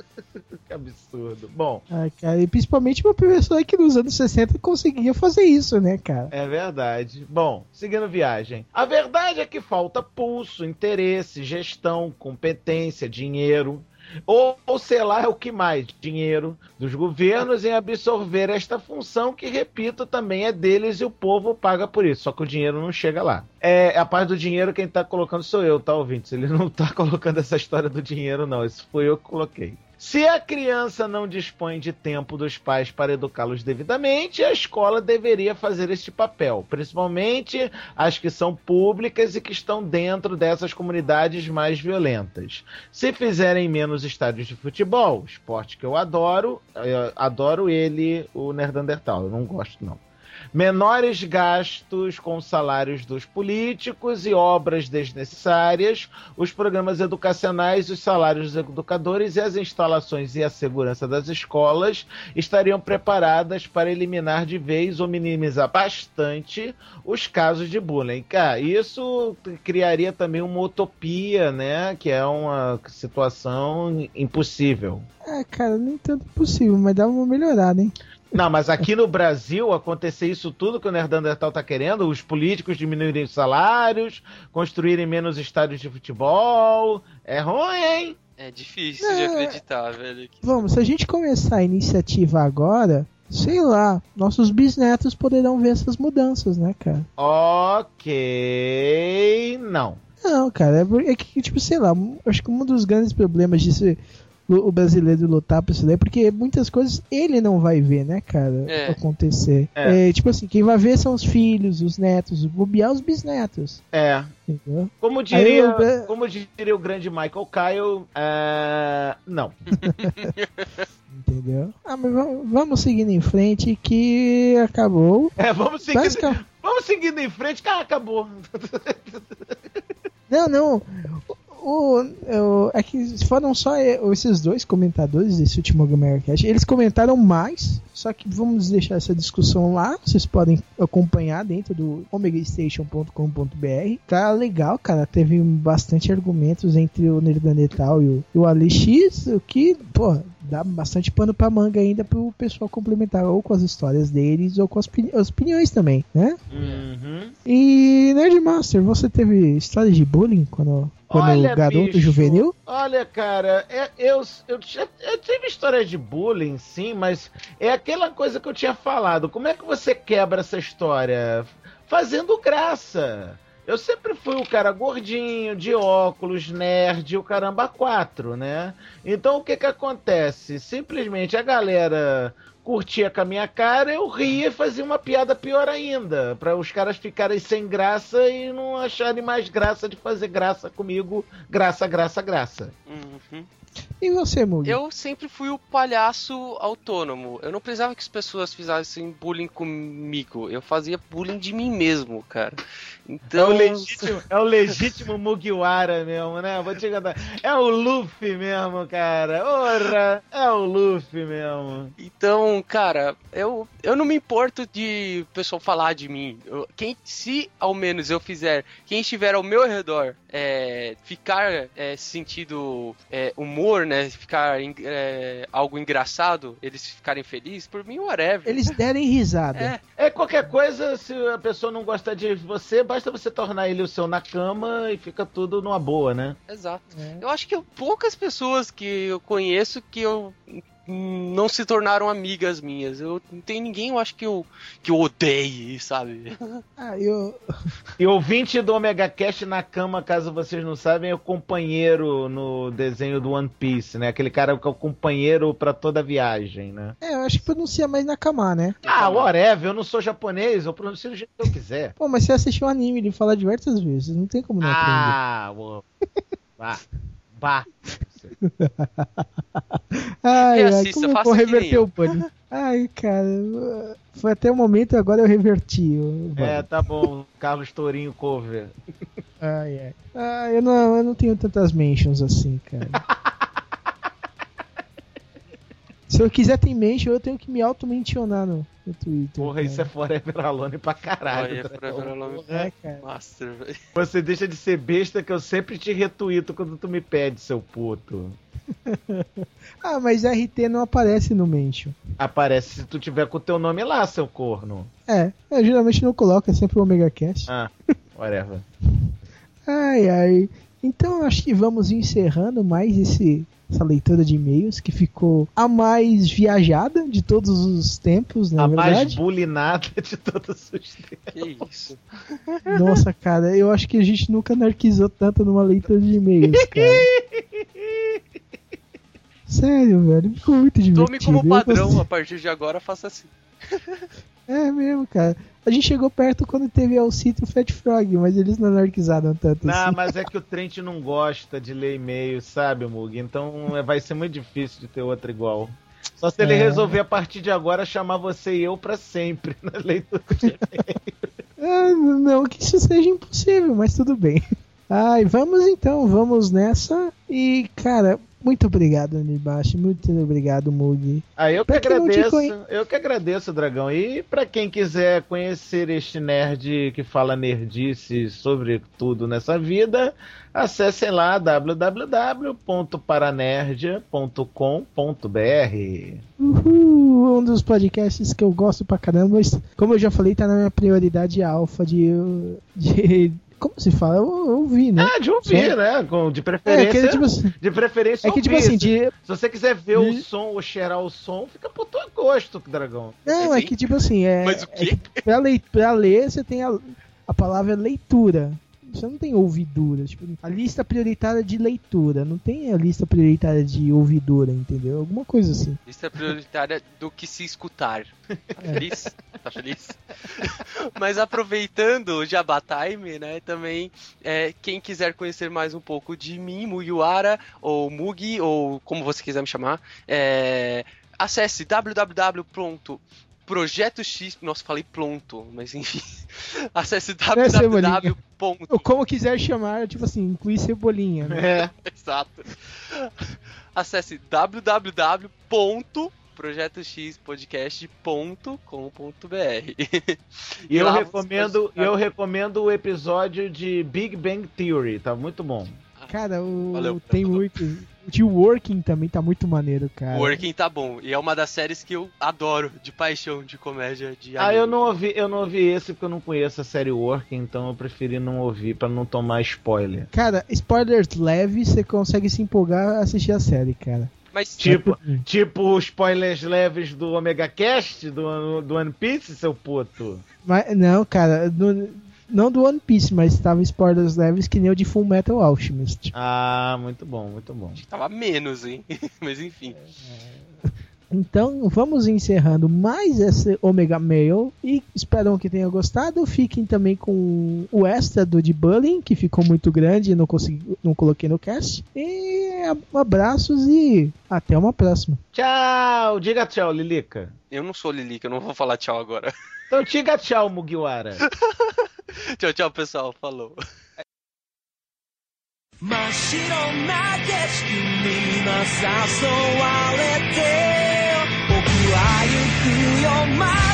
que absurdo. Bom, Ai, cara, e principalmente uma professora que nos anos 60 conseguia fazer isso, né, cara? é verdade. Bom, seguindo viagem. A verdade é que falta pulso, interesse, gestão, competência, dinheiro. Ou, ou sei lá, é o que mais? Dinheiro dos governos em absorver esta função que, repito, também é deles e o povo paga por isso. Só que o dinheiro não chega lá. É a parte do dinheiro quem tá colocando sou eu, tá, ouvintes? Ele não tá <laughs> colocando essa história do dinheiro, não. Isso foi eu que coloquei. Se a criança não dispõe de tempo dos pais para educá-los devidamente, a escola deveria fazer este papel, principalmente as que são públicas e que estão dentro dessas comunidades mais violentas. Se fizerem menos estádios de futebol, esporte que eu adoro, eu adoro ele, o Nerdandertal, eu não gosto não menores gastos com salários dos políticos e obras desnecessárias, os programas educacionais, os salários dos educadores e as instalações e a segurança das escolas estariam preparadas para eliminar de vez ou minimizar bastante os casos de bullying. Cara, isso criaria também uma utopia, né? Que é uma situação impossível. É, cara, nem tanto possível, mas dá uma melhorada, hein? Não, mas aqui no Brasil acontecer isso tudo que o Nerdandertal tá querendo, os políticos diminuírem os salários, construírem menos estádios de futebol, é ruim, hein? É difícil é... de acreditar, velho. Vamos, se a gente começar a iniciativa agora, sei lá, nossos bisnetos poderão ver essas mudanças, né, cara? Ok, não. Não, cara, é, é que, tipo, sei lá, acho que um dos grandes problemas de ser o brasileiro lutar pra isso daí, porque muitas coisas ele não vai ver, né, cara, é. acontecer. É. É, tipo assim, quem vai ver são os filhos, os netos, o bobear os bisnetos. É. Entendeu? Como diria, eu... como diria o grande Michael Kyle, uh, não. <laughs> Entendeu? Ah, mas vamos seguindo em frente que acabou. É, vamos seguindo, Basicamente... vamos seguindo em frente que acabou. Não, não o, o, é que foram só esses dois comentadores desse último Gamercast. Eles comentaram mais, só que vamos deixar essa discussão lá. Vocês podem acompanhar dentro do omegastation.com.br. Tá legal, cara. Teve bastante argumentos entre o Nerdanetal e o, e o Alix, o que, pô, dá bastante pano pra manga ainda pro pessoal complementar ou com as histórias deles ou com as, as opiniões também, né? Uhum. E Nerdmaster, você teve histórias de bullying quando quando olha, garoto bicho, juvenil? Olha, cara, é, eu, eu, eu, tive histórias de bullying, sim, mas é aquela coisa que eu tinha falado. Como é que você quebra essa história? Fazendo graça. Eu sempre fui o cara gordinho, de óculos, nerd, o caramba quatro, né? Então o que que acontece? Simplesmente a galera curtia com a minha cara, eu ria e fazia uma piada pior ainda, para os caras ficarem sem graça e não acharem mais graça de fazer graça comigo, graça, graça, graça. Uhum. E você, Mugi? Eu sempre fui o palhaço autônomo. Eu não precisava que as pessoas fizessem bullying comigo. Eu fazia bullying de mim mesmo, cara. Então... É o legítimo, é o legítimo Mugiwara mesmo, né? Vou te contar. É o Luffy mesmo, cara. Ora, é o Luffy mesmo. Então, cara, eu, eu não me importo de o pessoal falar de mim. Eu, quem, se ao menos eu fizer, quem estiver ao meu redor é, ficar é, sentindo é, humor, né? Ficar é, algo engraçado, eles ficarem felizes, por mim, whatever. Eles derem risada. É. é qualquer coisa, se a pessoa não gosta de você, basta você tornar ele o seu na cama e fica tudo numa boa, né? Exato. É. Eu acho que eu, poucas pessoas que eu conheço que eu não se tornaram amigas minhas. Eu não tem ninguém, eu acho que eu que eu odeie, sabe? <laughs> Ah, eu E ouvinte do Omega Cast na cama, caso vocês não sabem, é o companheiro no desenho do One Piece, né? Aquele cara que é o companheiro para toda a viagem, né? É, eu acho que pronuncia mais Nakama, né? Ah, whatever, eu não sou japonês, eu pronuncio do jeito que eu quiser. Pô, mas você assistiu o anime, ele fala diversas vezes, não tem como não ah, aprender. Ah, <laughs> vá. Vá. <laughs> ai, ai, como eu vou reverter o bunny? Ai, cara, foi até o momento, agora eu reverti. É, tá bom, Carlos Tourinho cover. Ai, ai. Ah, eu não, eu não tenho tantas mentions assim, cara. <laughs> Se eu quiser ter mention, eu tenho que me auto-mencionar no, no Twitter. Porra, cara. isso é Forever Alone pra caralho. Olha, Forever Alone é, cara. Master, velho. Você deixa de ser besta que eu sempre te retuito quando tu me pede, seu puto. <laughs> ah, mas RT não aparece no mention. Aparece se tu tiver com o teu nome lá, seu corno. É, eu geralmente não coloco, é sempre o Omega Cast. Ah, whatever. ai, ai. Então acho que vamos encerrando mais esse essa leitura de e-mails que ficou a mais viajada de todos os tempos, na a verdade. mais bulinada de todos os tempos. Que isso. Nossa, cara, eu acho que a gente nunca anarquizou tanto numa leitura de e-mails, cara. Sério, velho, ficou muito divertido. Tome como padrão, a partir de agora faça assim. É mesmo, cara. A gente chegou perto quando teve Alcito e o Fat Frog, mas eles não anarquizaram tanto Não, assim. mas é que o Trent não gosta de ler e-mail, sabe, Mug? Então é, vai ser muito difícil de ter outra igual. Só se ele É. resolver a partir de agora chamar você e eu pra sempre <laughs> na leitura de Ah, não que isso seja impossível, mas tudo bem. Ai, vamos então, vamos nessa. E, cara, muito obrigado, Anibashi. Muito obrigado, Mugi. Ah, eu que Pra agradeço, conhe- eu que agradeço, Dragão. E pra quem quiser conhecer este nerd que fala nerdice sobre tudo nessa vida, acessem lá www.paranerdia.com.br. Uhul, um dos podcasts que eu gosto pra caramba. mas, Como eu já falei, tá na minha prioridade alfa de. de como se fala? Eu, eu vi, né? Ah, de ouvir, Só- né? Com, de É, preferência. que, tipo, assim- De preferência é que, tipo ouvir. assim, de, Se você quiser ver o de- som ou cheirar o som, fica pro teu gosto, Dragão. Não, é Sim. que tipo assim, é. Mas o é quê? que pra, lei, pra ler, você tem a, a palavra leitura. Você não tem ouvidura. Tipo, a lista prioritária de leitura. Não tem a lista prioritária de ouvidura, entendeu? Alguma coisa assim. Lista prioritária do que se escutar. Tá É. feliz? Tá feliz? <laughs> Mas aproveitando o Jabba Time, né? Também, é, quem quiser conhecer mais um pouco de mim, Mugiwara, ou Mugi, ou como você quiser me chamar, é, acesse www.projeto X. Nossa, falei pronto, mas enfim. <laughs> Acesse É, www. Ou como quiser chamar, tipo assim, inclui cebolinha. Né? É. <laughs> Exato. Acesse www.projetoxpodcast.com.br E eu recomendo, pode- eu recomendo o episódio de Big Bang Theory, tá muito bom. Cara, o, Valeu. tem muito. Tio Working também tá muito maneiro, cara. Working tá bom. E é uma das séries que eu adoro, de paixão, de comédia, de Ah, anime. eu não ouvi, eu não ouvi esse porque eu não conheço a série Working, então eu preferi não ouvir pra não tomar spoiler. Cara, spoilers leves, você consegue se empolgar a assistir a série, cara. Mas Tipo, tipo spoilers leves do Omega Cast, do, do One Piece, seu puto. Mas, não, cara, no- não do One Piece, mas tava spoilers leves que nem o de Full Metal Alchemist. Ah, muito bom, muito bom. tava menos, hein? <laughs> Mas enfim. Então, vamos encerrando mais esse Omega Mail e espero que tenham gostado. Fiquem também com o extra do de Bullying, que ficou muito grande e não consegui, não coloquei no cast. E abraços e até uma próxima. Tchau! Diga tchau, Lilica. Eu não sou Lilica, eu não vou falar tchau agora. Então diga tchau, Mugiwara. <laughs> <laughs> tchau, tchau, pessoal. Falou. 真っ白な景色に今誘われて僕は行くよ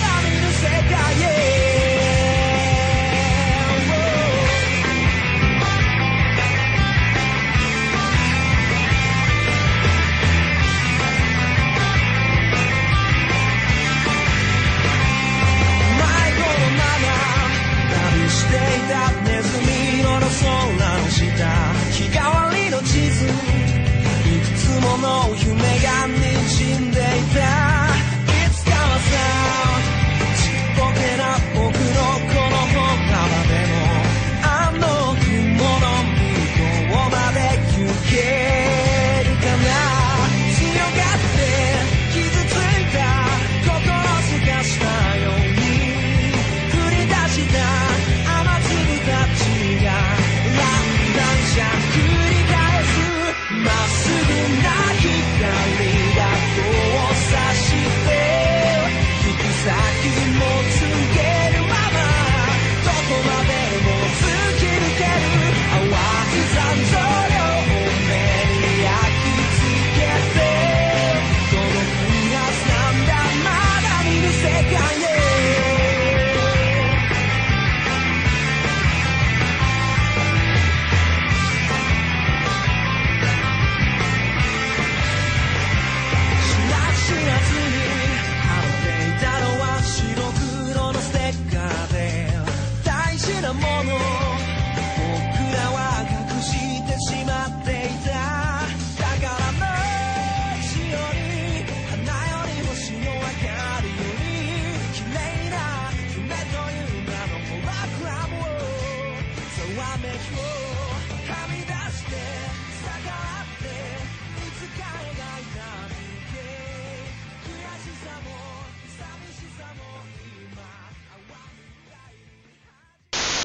day darkness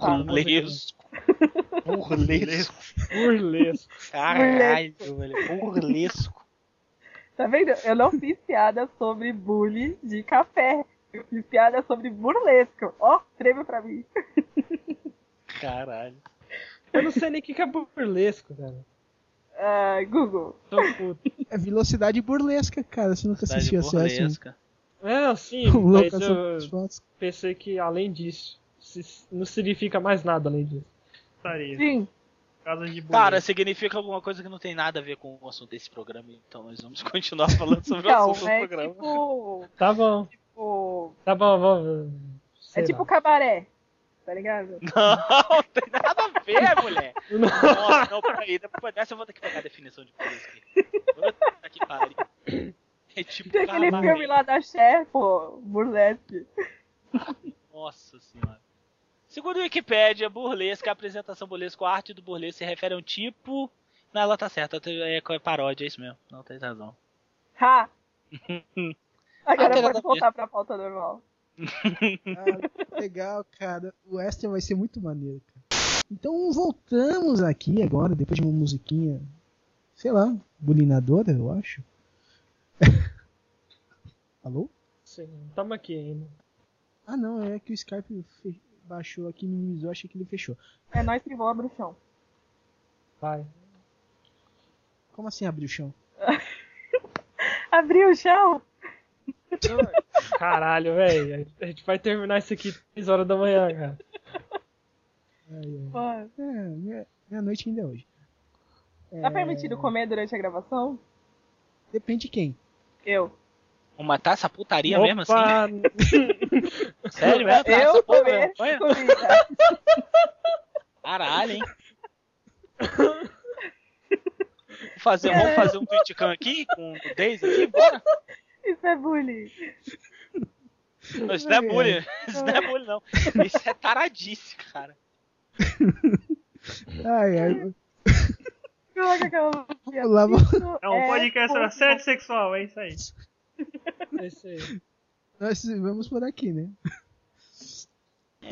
Burlesco. Burlesco. Burlesco. Caralho, velho. Burlesco. Tá vendo? Eu não fiz piada sobre bullying de café. Eu fiz piada sobre burlesco. Ó, prêmio pra mim. Caralho. Eu não sei nem o que que é burlesco, cara. Ah, Google. Tô puto. É velocidade burlesca, cara. Você nunca Cidade assistiu essa assim? burlesca. É, sim, <laughs> O mas eu pensei que além disso, não significa mais nada além disso. Sim. Casa de Cara, significa alguma coisa que não tem nada a ver com o assunto desse programa, então nós vamos <laughs> continuar falando sobre o Então, assunto do é programa. tipo. Tá bom, tipo tá bom, vamos. é tipo lá. cabaré. Tá ligado? <laughs> Não, tem nada a ver, mulher. <laughs> Nossa, não, peraí, depois dessa eu vou ter que pegar a definição de burlesco aqui. Puta que pariu. É tipo Tem aquele filme lá da Cher, pô, burlesque. Nossa senhora. Segundo o Wikipedia, burlesca, a apresentação burlesca, a arte do burlesco se refere a um tipo. Não, ela tá certa, é é paródia, é isso mesmo. Não tem razão. Ha! <laughs> Ah, Agora tem nada a pode voltar pra pauta normal. Ah, legal, cara. O extra vai ser muito maneiro, cara. Então voltamos aqui agora, depois de uma musiquinha, sei lá, bulinadora, eu acho. <laughs> Alô? Sim, tamo aqui ainda. Ah, não, é que o Skype fe- baixou aqui, minimizou, achei que ele fechou. É nós que voa bruxão. Vai. Como assim abrir o chão? <laughs> Abriu o chão? Caralho, velho. A gente vai terminar isso aqui 3 horas da manhã, cara. Ai, ai. Mano. É, minha, minha noite ainda é hoje. Tá permitido comer durante a gravação? Depende de quem. Eu. Uma taça putaria mesmo assim? Opa, <laughs> Sério mesmo? Taça Eu comer comida. Caralho, hein? <laughs> Vamos fazer, vamos fazer um Twitchcam aqui com nudez aqui? Bora? Isso é bullying. Não, isso não é bullying. Isso não é bullying, não. Isso é taradice, cara. <laughs> Ai, ai. Coloca aquela Isso É um podcast sobre assédio sexual, é isso aí. é isso aí. Nós vamos por aqui, né?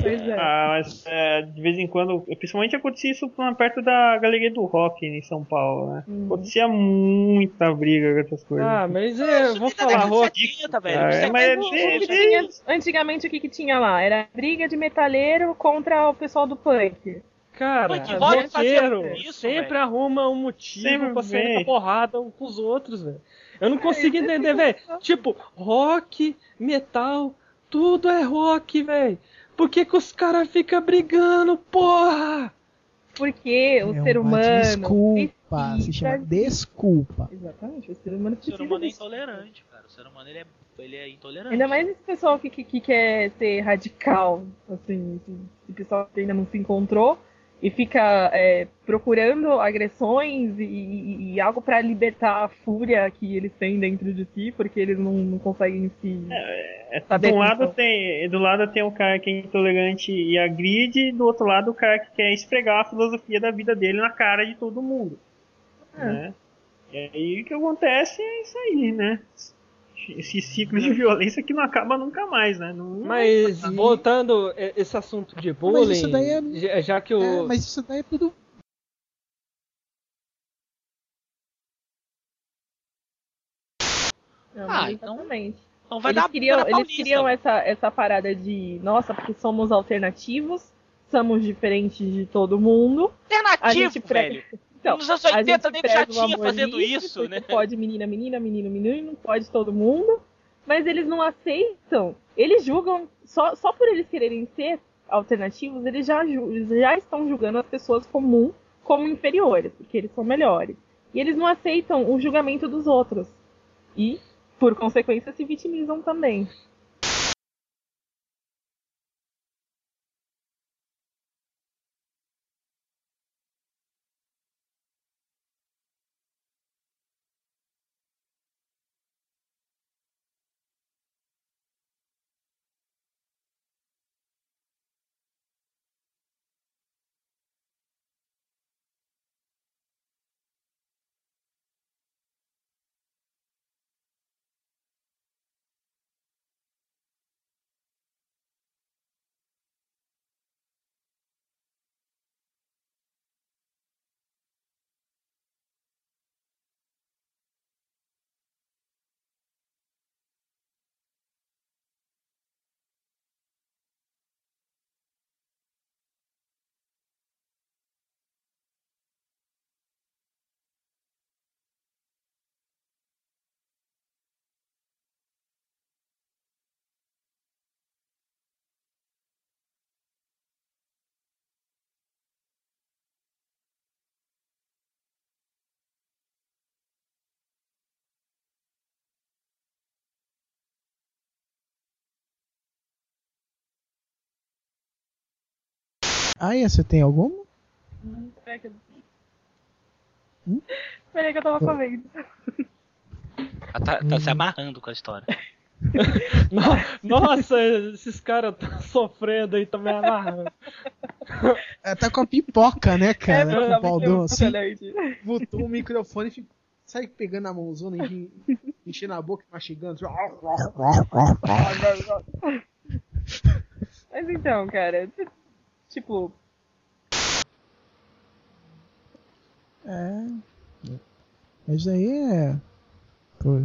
Pois é. Ah, mas é, de vez em quando, principalmente acontecia isso perto da Galeria do Rock em São Paulo, né? Uhum. Acontecia muita briga com essas coisas. Ah, mas é, eu vou falar, rock. 70, velho. Ah, é, é mas tinha- antigamente o que, que tinha lá? Era briga de metaleiro contra o pessoal do punk. Cara, roqueiro isso, sempre velho. arruma um motivo Sempre pra sair na porrada um com os outros, velho. Eu não consigo é entender, velho. Tipo, rock, metal, tudo é rock, velho. Por que, que os caras ficam brigando, porra? Porque o é ser uma humano. Desculpa, se precisa chama de- desculpa. Exatamente, o ser humano O ser precisa. humano é intolerante, cara. O ser humano ele é, ele é intolerante. Ainda mais esse pessoal que, que, que quer ser radical, assim, esse, esse pessoal que ainda não se encontrou e fica é, procurando agressões e, e- algo pra libertar a fúria que eles têm dentro de si, porque eles não, não conseguem se. É, Saber do um quem lado tem, do lado tem o cara que é intolerante e agride, e do outro lado o cara que quer esfregar a filosofia da vida dele na cara de todo mundo. É. Né? E aí o que acontece é isso aí, né? Esse ciclo de violência que não acaba nunca mais, né? Não, Mas E- voltando a esse assunto de bullying, isso daí é- já- que o É, mas isso daí é tudo. Não, Ah, mas então. Então vai eles dar queriam, eles Paulista, queriam essa, essa parada de, nossa, porque somos alternativos, somos diferentes de todo mundo. A Alternativo, gente velho. Então, Nos anos a 80 gente nem já tinha fazendo isso, né? Pode menina, menina, menino, menino, não pode todo mundo. Mas eles não aceitam. Eles julgam, só, só por eles quererem ser alternativos, eles já, eles já estão julgando as pessoas comuns como inferiores, porque eles são melhores. E eles não aceitam o julgamento dos outros. E, por consequência, se vitimizam também. Aya, você tem alguma? Hum, Peraí que eu... Hum? Peraí que eu tava comendo. Ela tá, tá se amarrando com a história. <laughs> No- Nossa, esses caras estão sofrendo aí, me amarrando. Ela tá com a pipoca, né, cara? meu, com o baldão assim. Botou o microfone e sai pegando a mãozona e enchendo a boca e mastigando. Mas então, cara, tipo, É. Mas aí é. Pô,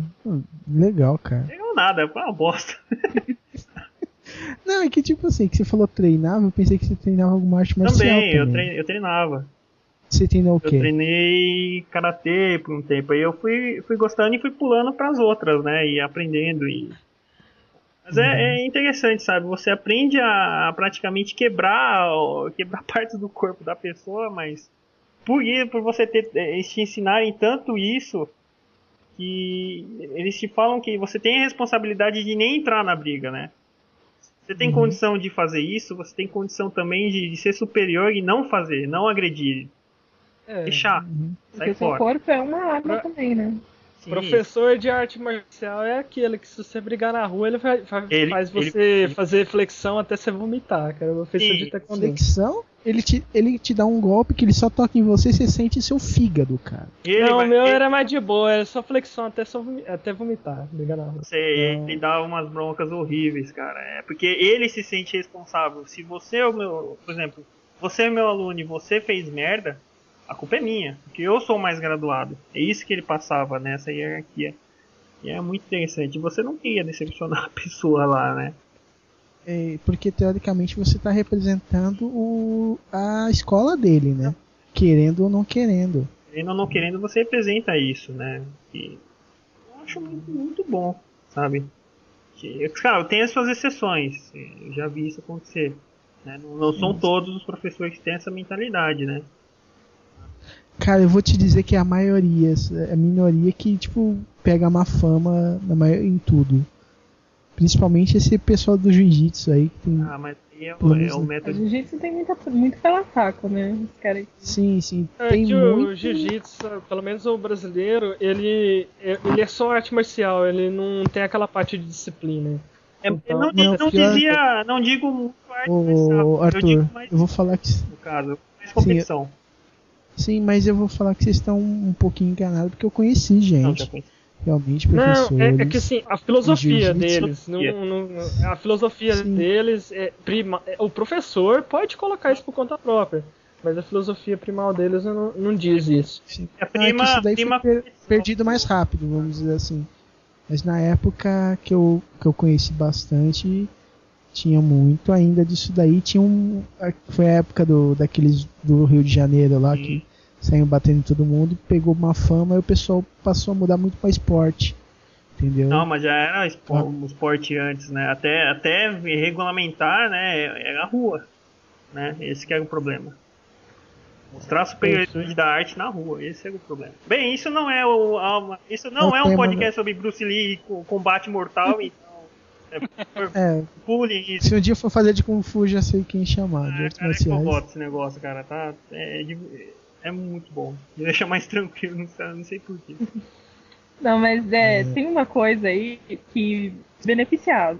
legal, cara. Não nada, foi uma bosta. <laughs> Não, é que tipo assim, que você falou treinava, eu pensei que você treinava alguma arte marcial. Também, eu, também. trein- eu treinava. Você treinou o Eu quê? treinei karatê por um tempo. Aí eu fui, fui gostando e fui pulando pras outras, né? E aprendendo. E... Mas Uhum. é, é interessante, sabe? Você aprende a, a praticamente quebrar, quebrar <laughs> partes do corpo da pessoa, mas por isso, por você ter, eh, eles te ensinarem tanto isso, que eles te falam que você tem a responsabilidade de nem entrar na briga, né? Você tem Uhum. condição de fazer isso, você tem condição também de, de ser superior e não fazer, não agredir. É, Deixar. Uhum. Sai porque o seu fora. corpo é uma arma também, né? Sim. Professor de arte marcial é aquele que se você brigar na rua, ele, vai- vai- Ele- faz você ele- fazer flexão até você vomitar, cara. Eu fiz isso de taekwondo. Flexão, ele te, ele te dá um golpe que ele só toca em você e você sente seu fígado, cara. Ele Não, o meu ele- era mais de boa, era só flexão até, só vomi- até vomitar, brigar na rua. Você, ele dá umas broncas horríveis, cara. É porque ele se sente responsável. Se você é o meu, por exemplo, você é meu aluno e você fez merda, a culpa é minha, porque eu sou o mais graduado. É isso que ele passava nessa hierarquia. E é muito interessante. Você não queria decepcionar <laughs> a pessoa lá, né? É, porque teoricamente você tá representando o, a escola dele, né? Querendo ou não querendo. Querendo ou não querendo, você representa isso, né? E eu acho muito, muito bom, sabe? Que, claro, tem as suas exceções. Eu já vi isso acontecer. né? Não, não são todos os professores que têm essa mentalidade, né? Cara, eu vou te dizer que é a maioria, é a minoria que, tipo, pega má fama na maior, em tudo. Principalmente esse pessoal do jiu-jitsu aí, que tem... Ah, mas é, Pelo o- é menos o A método. jiu-jitsu tem muita, muito pela saco, né? Os caras. Sim, sim, É tem que o muito... jiu-jitsu, pelo menos o brasileiro, ele, ele é só arte marcial, ele não tem aquela parte de disciplina. É, Então, não, não, não pior- dizia. Não digo muito arte marcial, eu Arthur, digo mais eu vou falar que... no caso. Mais competição. Sim, mas eu vou falar que vocês estão um pouquinho enganados, porque eu conheci Não, gente, conheci. realmente, Não, professores... é, é que assim, a filosofia deles, não, não- a filosofia Sim. deles é prima, é- o professor pode colocar isso por conta própria, mas a filosofia primal deles não, não diz isso. Sim. É Ah, é que prima, isso daí prima foi per- perdido mais rápido, vamos dizer assim. Mas na época que eu, que eu conheci bastante, tinha muito ainda disso daí. Tinha um. a- Foi a época do, daqueles do Rio de Janeiro lá Sim. que saíam batendo em todo mundo, pegou uma fama e o pessoal passou a mudar muito pra esporte. Entendeu? Não, mas já era espo- um esporte antes, né? Até, até regulamentar, né? Era a rua, né? Esse que era o problema. Mostrar a superioridade da arte na rua, esse era o problema. Bem, isso não é o, isso não O é um podcast sobre Bruce Lee com combate mortal, então É, se um dia for fazer de Kung Fu, já sei quem chamar. de Ah, artes cara, é marciais. forró esse negócio, cara, tá? É, de- é muito bom. Me deixa mais <laughs> tranquilo, não sei, não sei porquê. Não, mas é, tem uma coisa aí que beneficiava,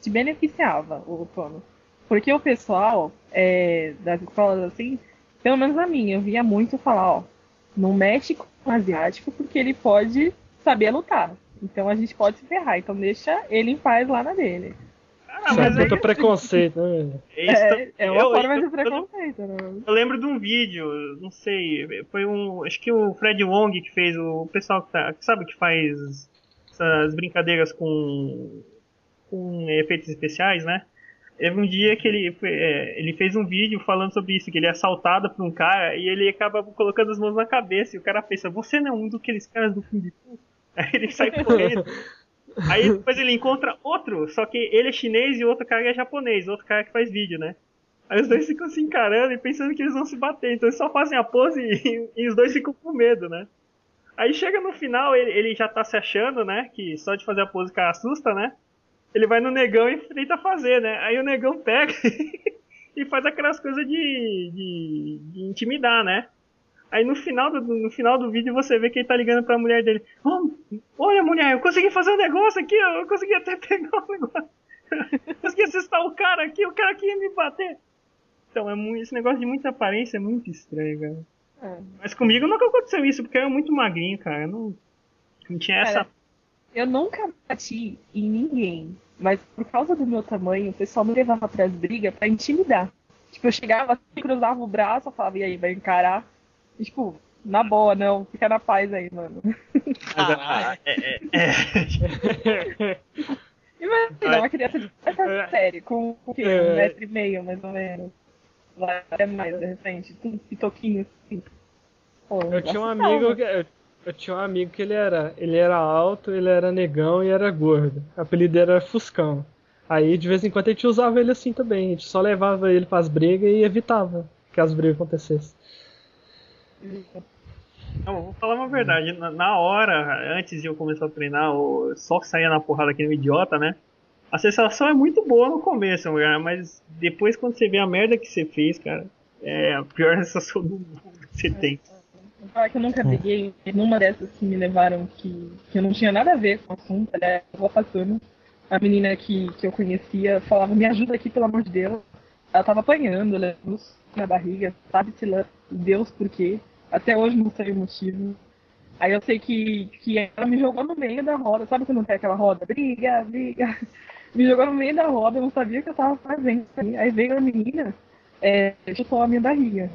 te beneficiava o plano. Porque o pessoal é, das escolas assim, pelo menos a minha, eu via muito falar, ó, não mexe com o asiático porque ele pode saber lutar. Então a gente pode se ferrar, então deixa ele em paz lá na dele. Ah, Isso é aí, preconceito, né? <laughs> isso É, é uma eu- forma eu- de preconceito, né? Eu lembro de um vídeo, não sei, foi um. Acho que o Fred Wong que fez, o pessoal que, tá, que sabe que faz essas brincadeiras com, com efeitos especiais, né? Teve um dia que ele, é, ele fez um vídeo falando sobre isso, que ele é assaltado por um cara e ele acaba colocando as mãos na cabeça e o cara pensa, você não é um daqueles caras do Kung Fu? Aí ele sai correndo. <laughs> Aí depois ele encontra outro, só que ele é chinês e o outro cara é japonês, outro cara que faz vídeo, né? Aí os dois ficam se encarando e pensando que eles vão se bater. Então eles só fazem a pose <laughs> e, e os dois ficam com medo, né? Aí chega no final, ele, ele já tá se achando, né? Que só de fazer a pose o cara assusta, né? Ele vai no negão e tenta fazer, né? Aí o negão pega <laughs> e faz aquelas coisas de, de, de intimidar, né? Aí no final, do, no final do vídeo você vê que ele tá ligando pra mulher dele. Oh, olha, mulher, eu consegui fazer um negócio aqui, eu consegui até <laughs> pegar um negócio. consegui assustar o cara aqui, o cara aqui ia me bater. Então, é muito, esse negócio de muita aparência é muito estranho, cara. É. Mas comigo nunca aconteceu isso, porque eu era muito magrinho, cara. Eu não, não tinha essa. Cara, eu nunca bati em ninguém, mas por causa do meu tamanho, o pessoal me levava pras brigas pra intimidar. Tipo, eu chegava, cruzava o braço, eu falava, e aí, vai encarar? E, tipo, na boa, não, fica na paz aí, mano. Ah, é, é, é. <laughs> Imagina, uma criança de essa série, com o quê? Um metro e meio, mais ou menos. Lá é mais, de repente, tudo pitoquinho assim. Pô, Eu tinha um amigo que eu, eu tinha um amigo que ele era, ele era alto, ele era negão e era gordo. O apelido dele era Fuscão. Aí de vez em quando a gente usava ele assim também, a gente só levava ele pras brigas e evitava que as brigas acontecessem. Não, vou falar uma verdade. Na, na hora, antes de eu começar a treinar, o, só que saía na porrada aqui no idiota, né? A sensação é muito boa no começo, cara, mas depois quando você vê a merda que você fez, cara, é a pior <laughs> sensação do mundo que você tem. Vou falar que eu nunca briguei numa dessas que me levaram que, que eu não tinha nada a ver com o assunto, aliás, eu vou passando. A menina que, que eu conhecia falava, me ajuda aqui, pelo amor de Deus. Ela tava apanhando, levando na barriga, sabe-se lá Deus por quê. Até hoje não sei o motivo. Aí eu sei que, que ela me jogou no meio da roda, sabe quando tem aquela roda? Briga, briga. <laughs> Me jogou no meio da roda, eu não sabia o que eu tava fazendo. Aí veio a menina, é, chutou a minha barriga.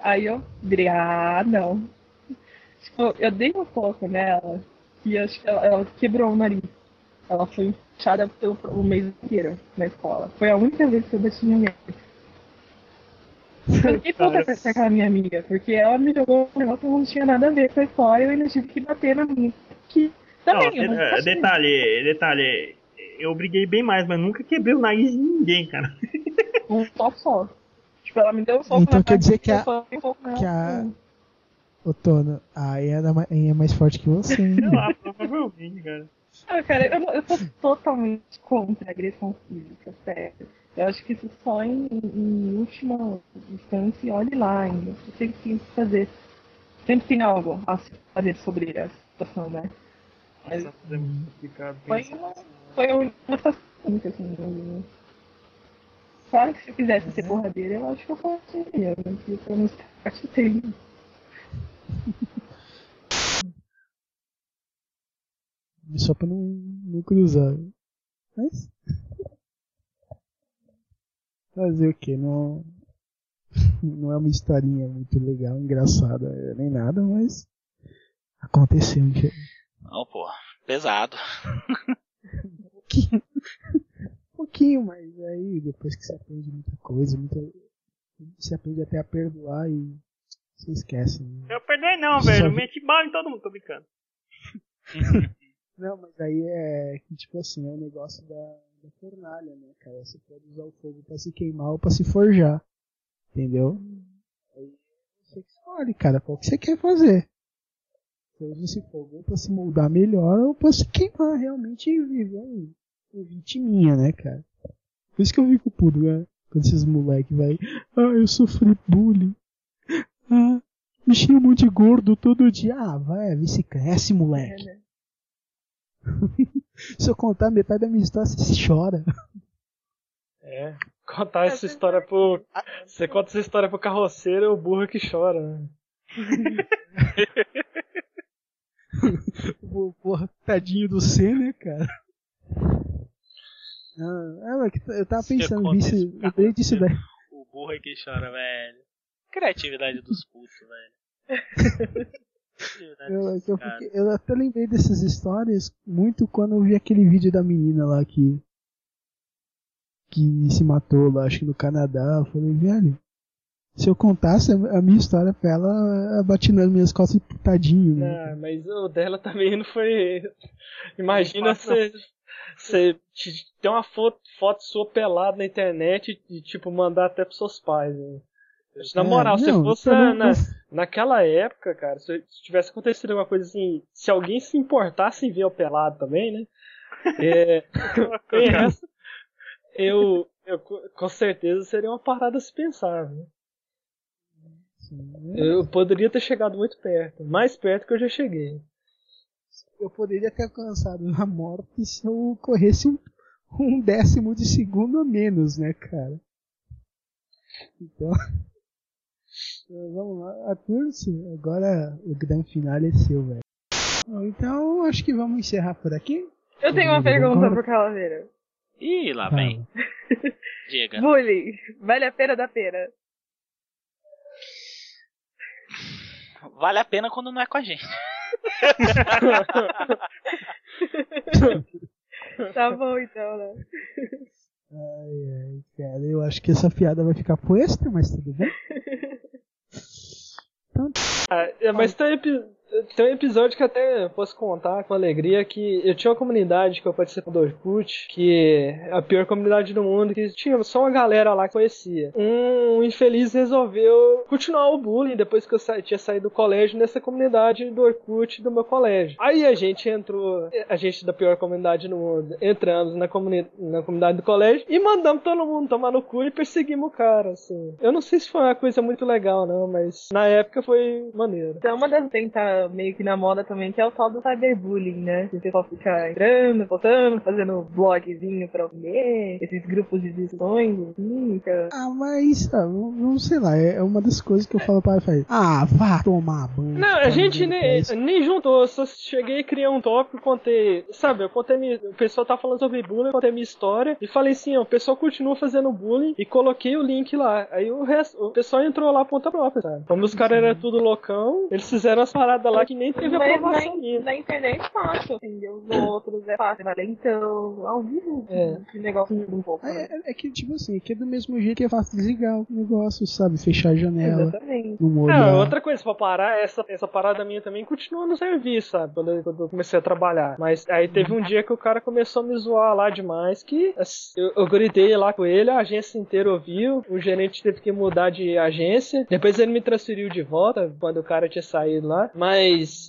Aí eu virei, ah, não. Tipo, eu dei um soco nela e acho que ela, ela quebrou o nariz. Ela foi inchada pelo o mês inteiro na escola. Foi a única vez que eu bati em alguém. Eu fiquei puta com aquela minha amiga, porque ela me jogou um negócio que não tinha nada a ver com a história e eu ainda tive que bater na minha. Que também, Não, eu não de- posso- detalhe, detalhe. Eu briguei bem mais, mas nunca quebrei o nariz de ninguém, cara. um soco só. Tipo, ela me deu um soco Então na quer dizer que a- um que a- Ô, Tono, a Ian é é mais forte que você, hein? Sei lá, provavelmente, cara. Ah, cara, eu, eu sou totalmente contra a agressão física, sério. Eu acho que isso só em, em última instância, olhe lá ainda. Você sempre tem que fazer. Sempre tem algo a se fazer sobre a situação, né? Mas é muito complicado. foi uma, foi uma situação assim. eu- Claro que se eu quisesse ser porradeira, eu acho que eu conseguiria, né? Porque eu não acho que tem. Só pra não, não cruzar. Mas. Fazer o que? Não. <laughs> Não é uma historinha muito legal, engraçada, eh, nem nada, mas. Aconteceu, gente. Não, pô. Pesado. <laughs> pouquinho. <laughs> um pouquinho, mas aí depois que você aprende muita coisa, muita, você aprende até a perdoar e você esquece. Né? Eu perdoei não, Só velho. Eu vi- meti bala em todo mundo, tô brincando. Não, mas aí é que tipo assim, é o negócio da, da fornalha, né, cara? Você pode usar o fogo pra se queimar ou pra se forjar. Entendeu? Aí você que escolhe, cara, qual que você quer fazer. Você usa esse fogo pra se moldar melhor ou pra se queimar realmente e viver um, um vitiminha, né, cara? Por isso que eu fico puto, né? Quando esses moleque vai, ah, eu sofri bullying. Ah, me chamam de gordo todo dia. Ah, vai, vê se cresce, moleque. né? <laughs> Se eu contar metade da minha história, você chora. É. Contar essa história pro. Você conta essa história pro carroceiro, é o burro que chora, né? <laughs> Porra, tadinho do C, né, cara? Ah, é, eu tava pensando nisso, lembrei disso daí. O burro é que chora, velho. Criatividade dos putos, velho. <laughs> Criatividade Eu, eu, fiquei- eu até lembrei dessas histórias muito quando eu vi aquele vídeo da menina lá que. que se matou lá, acho que no Canadá. Eu falei, velho, se eu contasse a minha história pra ela, nas minhas costas e tadinho, né? Ah, mas o dela também não foi. <laughs> Imagina você. Você te- ter uma foto, foto sua pelada na internet e, tipo, mandar até pros seus pais. Né? Na É, moral, se não, fosse eu na, não- na- naquela época, cara, se se tivesse acontecido alguma coisa assim, se alguém se importasse em ver o pelado também, né? É, <laughs> essa. eu, Eu, co- com certeza seria uma parada a se pensar, né? Eu poderia ter chegado muito perto, mais perto que eu já cheguei. Eu poderia ter alcançado a morte se eu corresse um, um décimo de segundo a menos, né, cara? Então. Vamos lá, Arthur, sim, agora o grande final é seu, velho. Então, acho que vamos encerrar por aqui. Eu tenho uma pergunta pro Calaveira. Ih, lá vem. <laughs> Diga. Bullying, vale a pena da pena. Vale a pena quando não é com a gente. <laughs> Tá bom então, né? Ai, ai, cara, eu acho que essa piada vai ficar pro extra, mas tudo bem. <laughs> Ah, é, mas epi- tem um episódio que até posso contar com alegria que eu tinha uma comunidade que eu participei do Orkut, que é a pior comunidade do mundo, que tinha só uma galera lá que conhecia. Um infeliz resolveu continuar o bullying depois que eu sa- tinha saído do colégio nessa comunidade do Orkut do meu colégio. Aí a gente entrou, a gente da pior comunidade do mundo, entramos na, comuni na comunidade do colégio e mandamos todo mundo tomar no cu e perseguimos o cara, assim. Eu não sei se foi uma coisa muito legal, não, mas na época foi maneiro. Então, uma das que tá meio que na moda também, que é o tal do cyberbullying, né? Que o pessoal fica entrando, postando, fazendo blogzinho pra ler, esses grupos de discussões, assim, fica... Ah, mas, ah, não não sei lá, é uma das coisas que eu falo para ele. Ah, vá tomar banho. Não, a Tá gente pra nem, nem juntou, eu só cheguei e criei um tópico, contei, sabe, eu contei minha, o pessoal tá falando sobre bullying, eu contei minha história e falei assim, ó, o pessoal continua fazendo bullying e coloquei o link lá. Aí o resto, o pessoal entrou lá ponta própria, sabe? Como os caras eram tudo loucão, eles fizeram as paradas que nem teve aprovação na, minha. na internet é fácil, entendeu? Os outros é fácil, mas então, ao vivo, É. esse negócio muda um pouco. né? É, é- é que, tipo assim, que é do mesmo jeito que é fácil desligar o negócio, sabe? Fechar a janela, Exatamente. não olhar. outra coisa pra parar, essa, essa parada minha também continua no serviço, sabe? Quando eu, quando eu comecei a trabalhar. Mas aí teve um dia que o cara começou a me zoar lá demais, que assim, eu, eu gritei lá com ele, a agência inteira ouviu, o gerente teve que mudar de agência, depois ele me transferiu de volta, quando o cara tinha saído lá. Mas,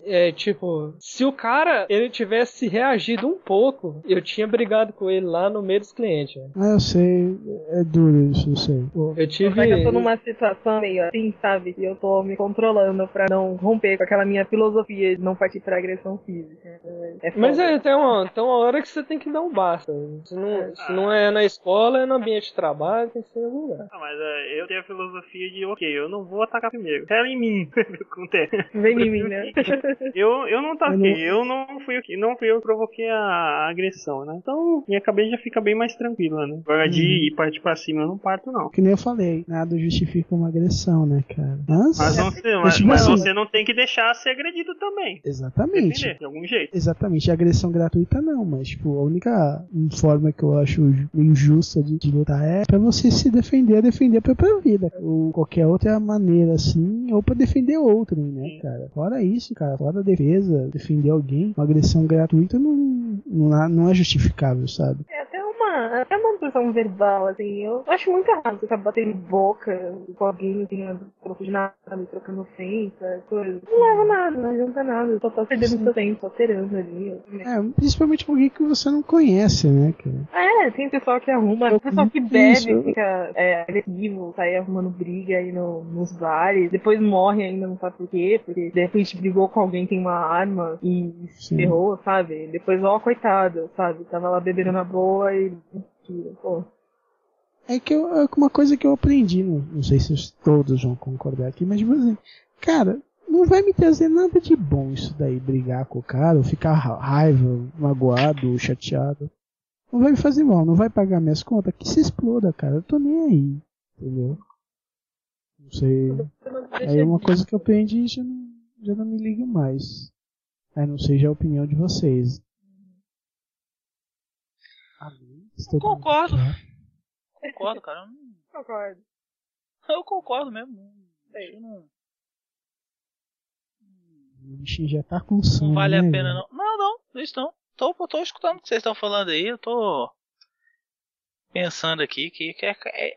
é tipo, se o cara, ele tivesse reagido um pouco, eu tinha brigado com ele lá no meio dos clientes. né? Ah, eu sei, é duro isso, eu sei. Eu tive... Que eu tô numa situação meio assim, sabe? Que eu tô me controlando pra não romper com aquela minha filosofia de não partir pra agressão física. É Mas é, tem uma, tem uma hora que você tem que dar um basta. Se não, se não é na escola, é no ambiente de trabalho, tem que ser em algum lugar. Ah, mas é, eu tenho a filosofia de, ok, eu não vou atacar primeiro. Ela em mim. <laughs> Acontece. Vem em mim, né? <laughs> Eu, eu não ataquei, Eu eu não, fui eu que não fui eu que provoquei a, agressão, né? Então minha cabeça já fica bem mais tranquila, né? Agora de Uhum. ir partir pra cima eu não parto, não. que nem eu falei, nada justifica uma agressão, né, cara? Mas, Mas, não, mas, tipo mas assim- você não tem que deixar ser agredido também. exatamente. De algum jeito. Exatamente, agressão gratuita não, mas tipo, a única forma que eu acho injusta de, de lutar é pra você se defender, defender a própria vida. Ou qualquer outra maneira assim, ou pra defender outrem, né, cara? Fora isso, cara, fora a defesa, defender alguém, uma agressão gratuita não, não, é- não é justificável, sabe? É uma, até uma discussão verbal, assim. Eu acho muito errado você ficar batendo boca com alguém, assim, troco de nada, me trocando ofensa, coisa. Não leva nada, não adianta nada. Só tá perdendo seu tempo, só alterando ali. também. É, principalmente alguém que você não conhece, né, cara? É, tem pessoal que arruma, tem pessoal que bebe, Isso. fica é, agressivo, sai arrumando briga aí no, nos bares, depois morre ainda, não sabe por quê, porque de repente brigou com alguém, tem uma arma e se ferrou, sabe? Depois, ó, coitado, sabe? Tava lá bebendo na boa e. Pô, É que eu, é uma coisa que eu aprendi, não, não sei se todos vão concordar aqui, mas tipo assim, cara, não vai me trazer nada de bom isso daí, brigar com o cara, ou ficar ra- raiva, magoado, chateado. Não vai me fazer mal, não vai pagar minhas contas, que se exploda, cara, eu tô nem aí, entendeu? Não sei. Aí é uma coisa que eu aprendi e já não, já não me ligo mais. Aí não sei já a opinião de vocês. Amém? Concordo. Concordo, cara. Eu não- Concordo. Eu concordo mesmo. Isso não, O bichinho já tá com sono. não vale a né, pena, velho? não. Não, não. Isso não. Tô, tô escutando o que vocês estão falando aí. Eu tô pensando aqui que, que é, é-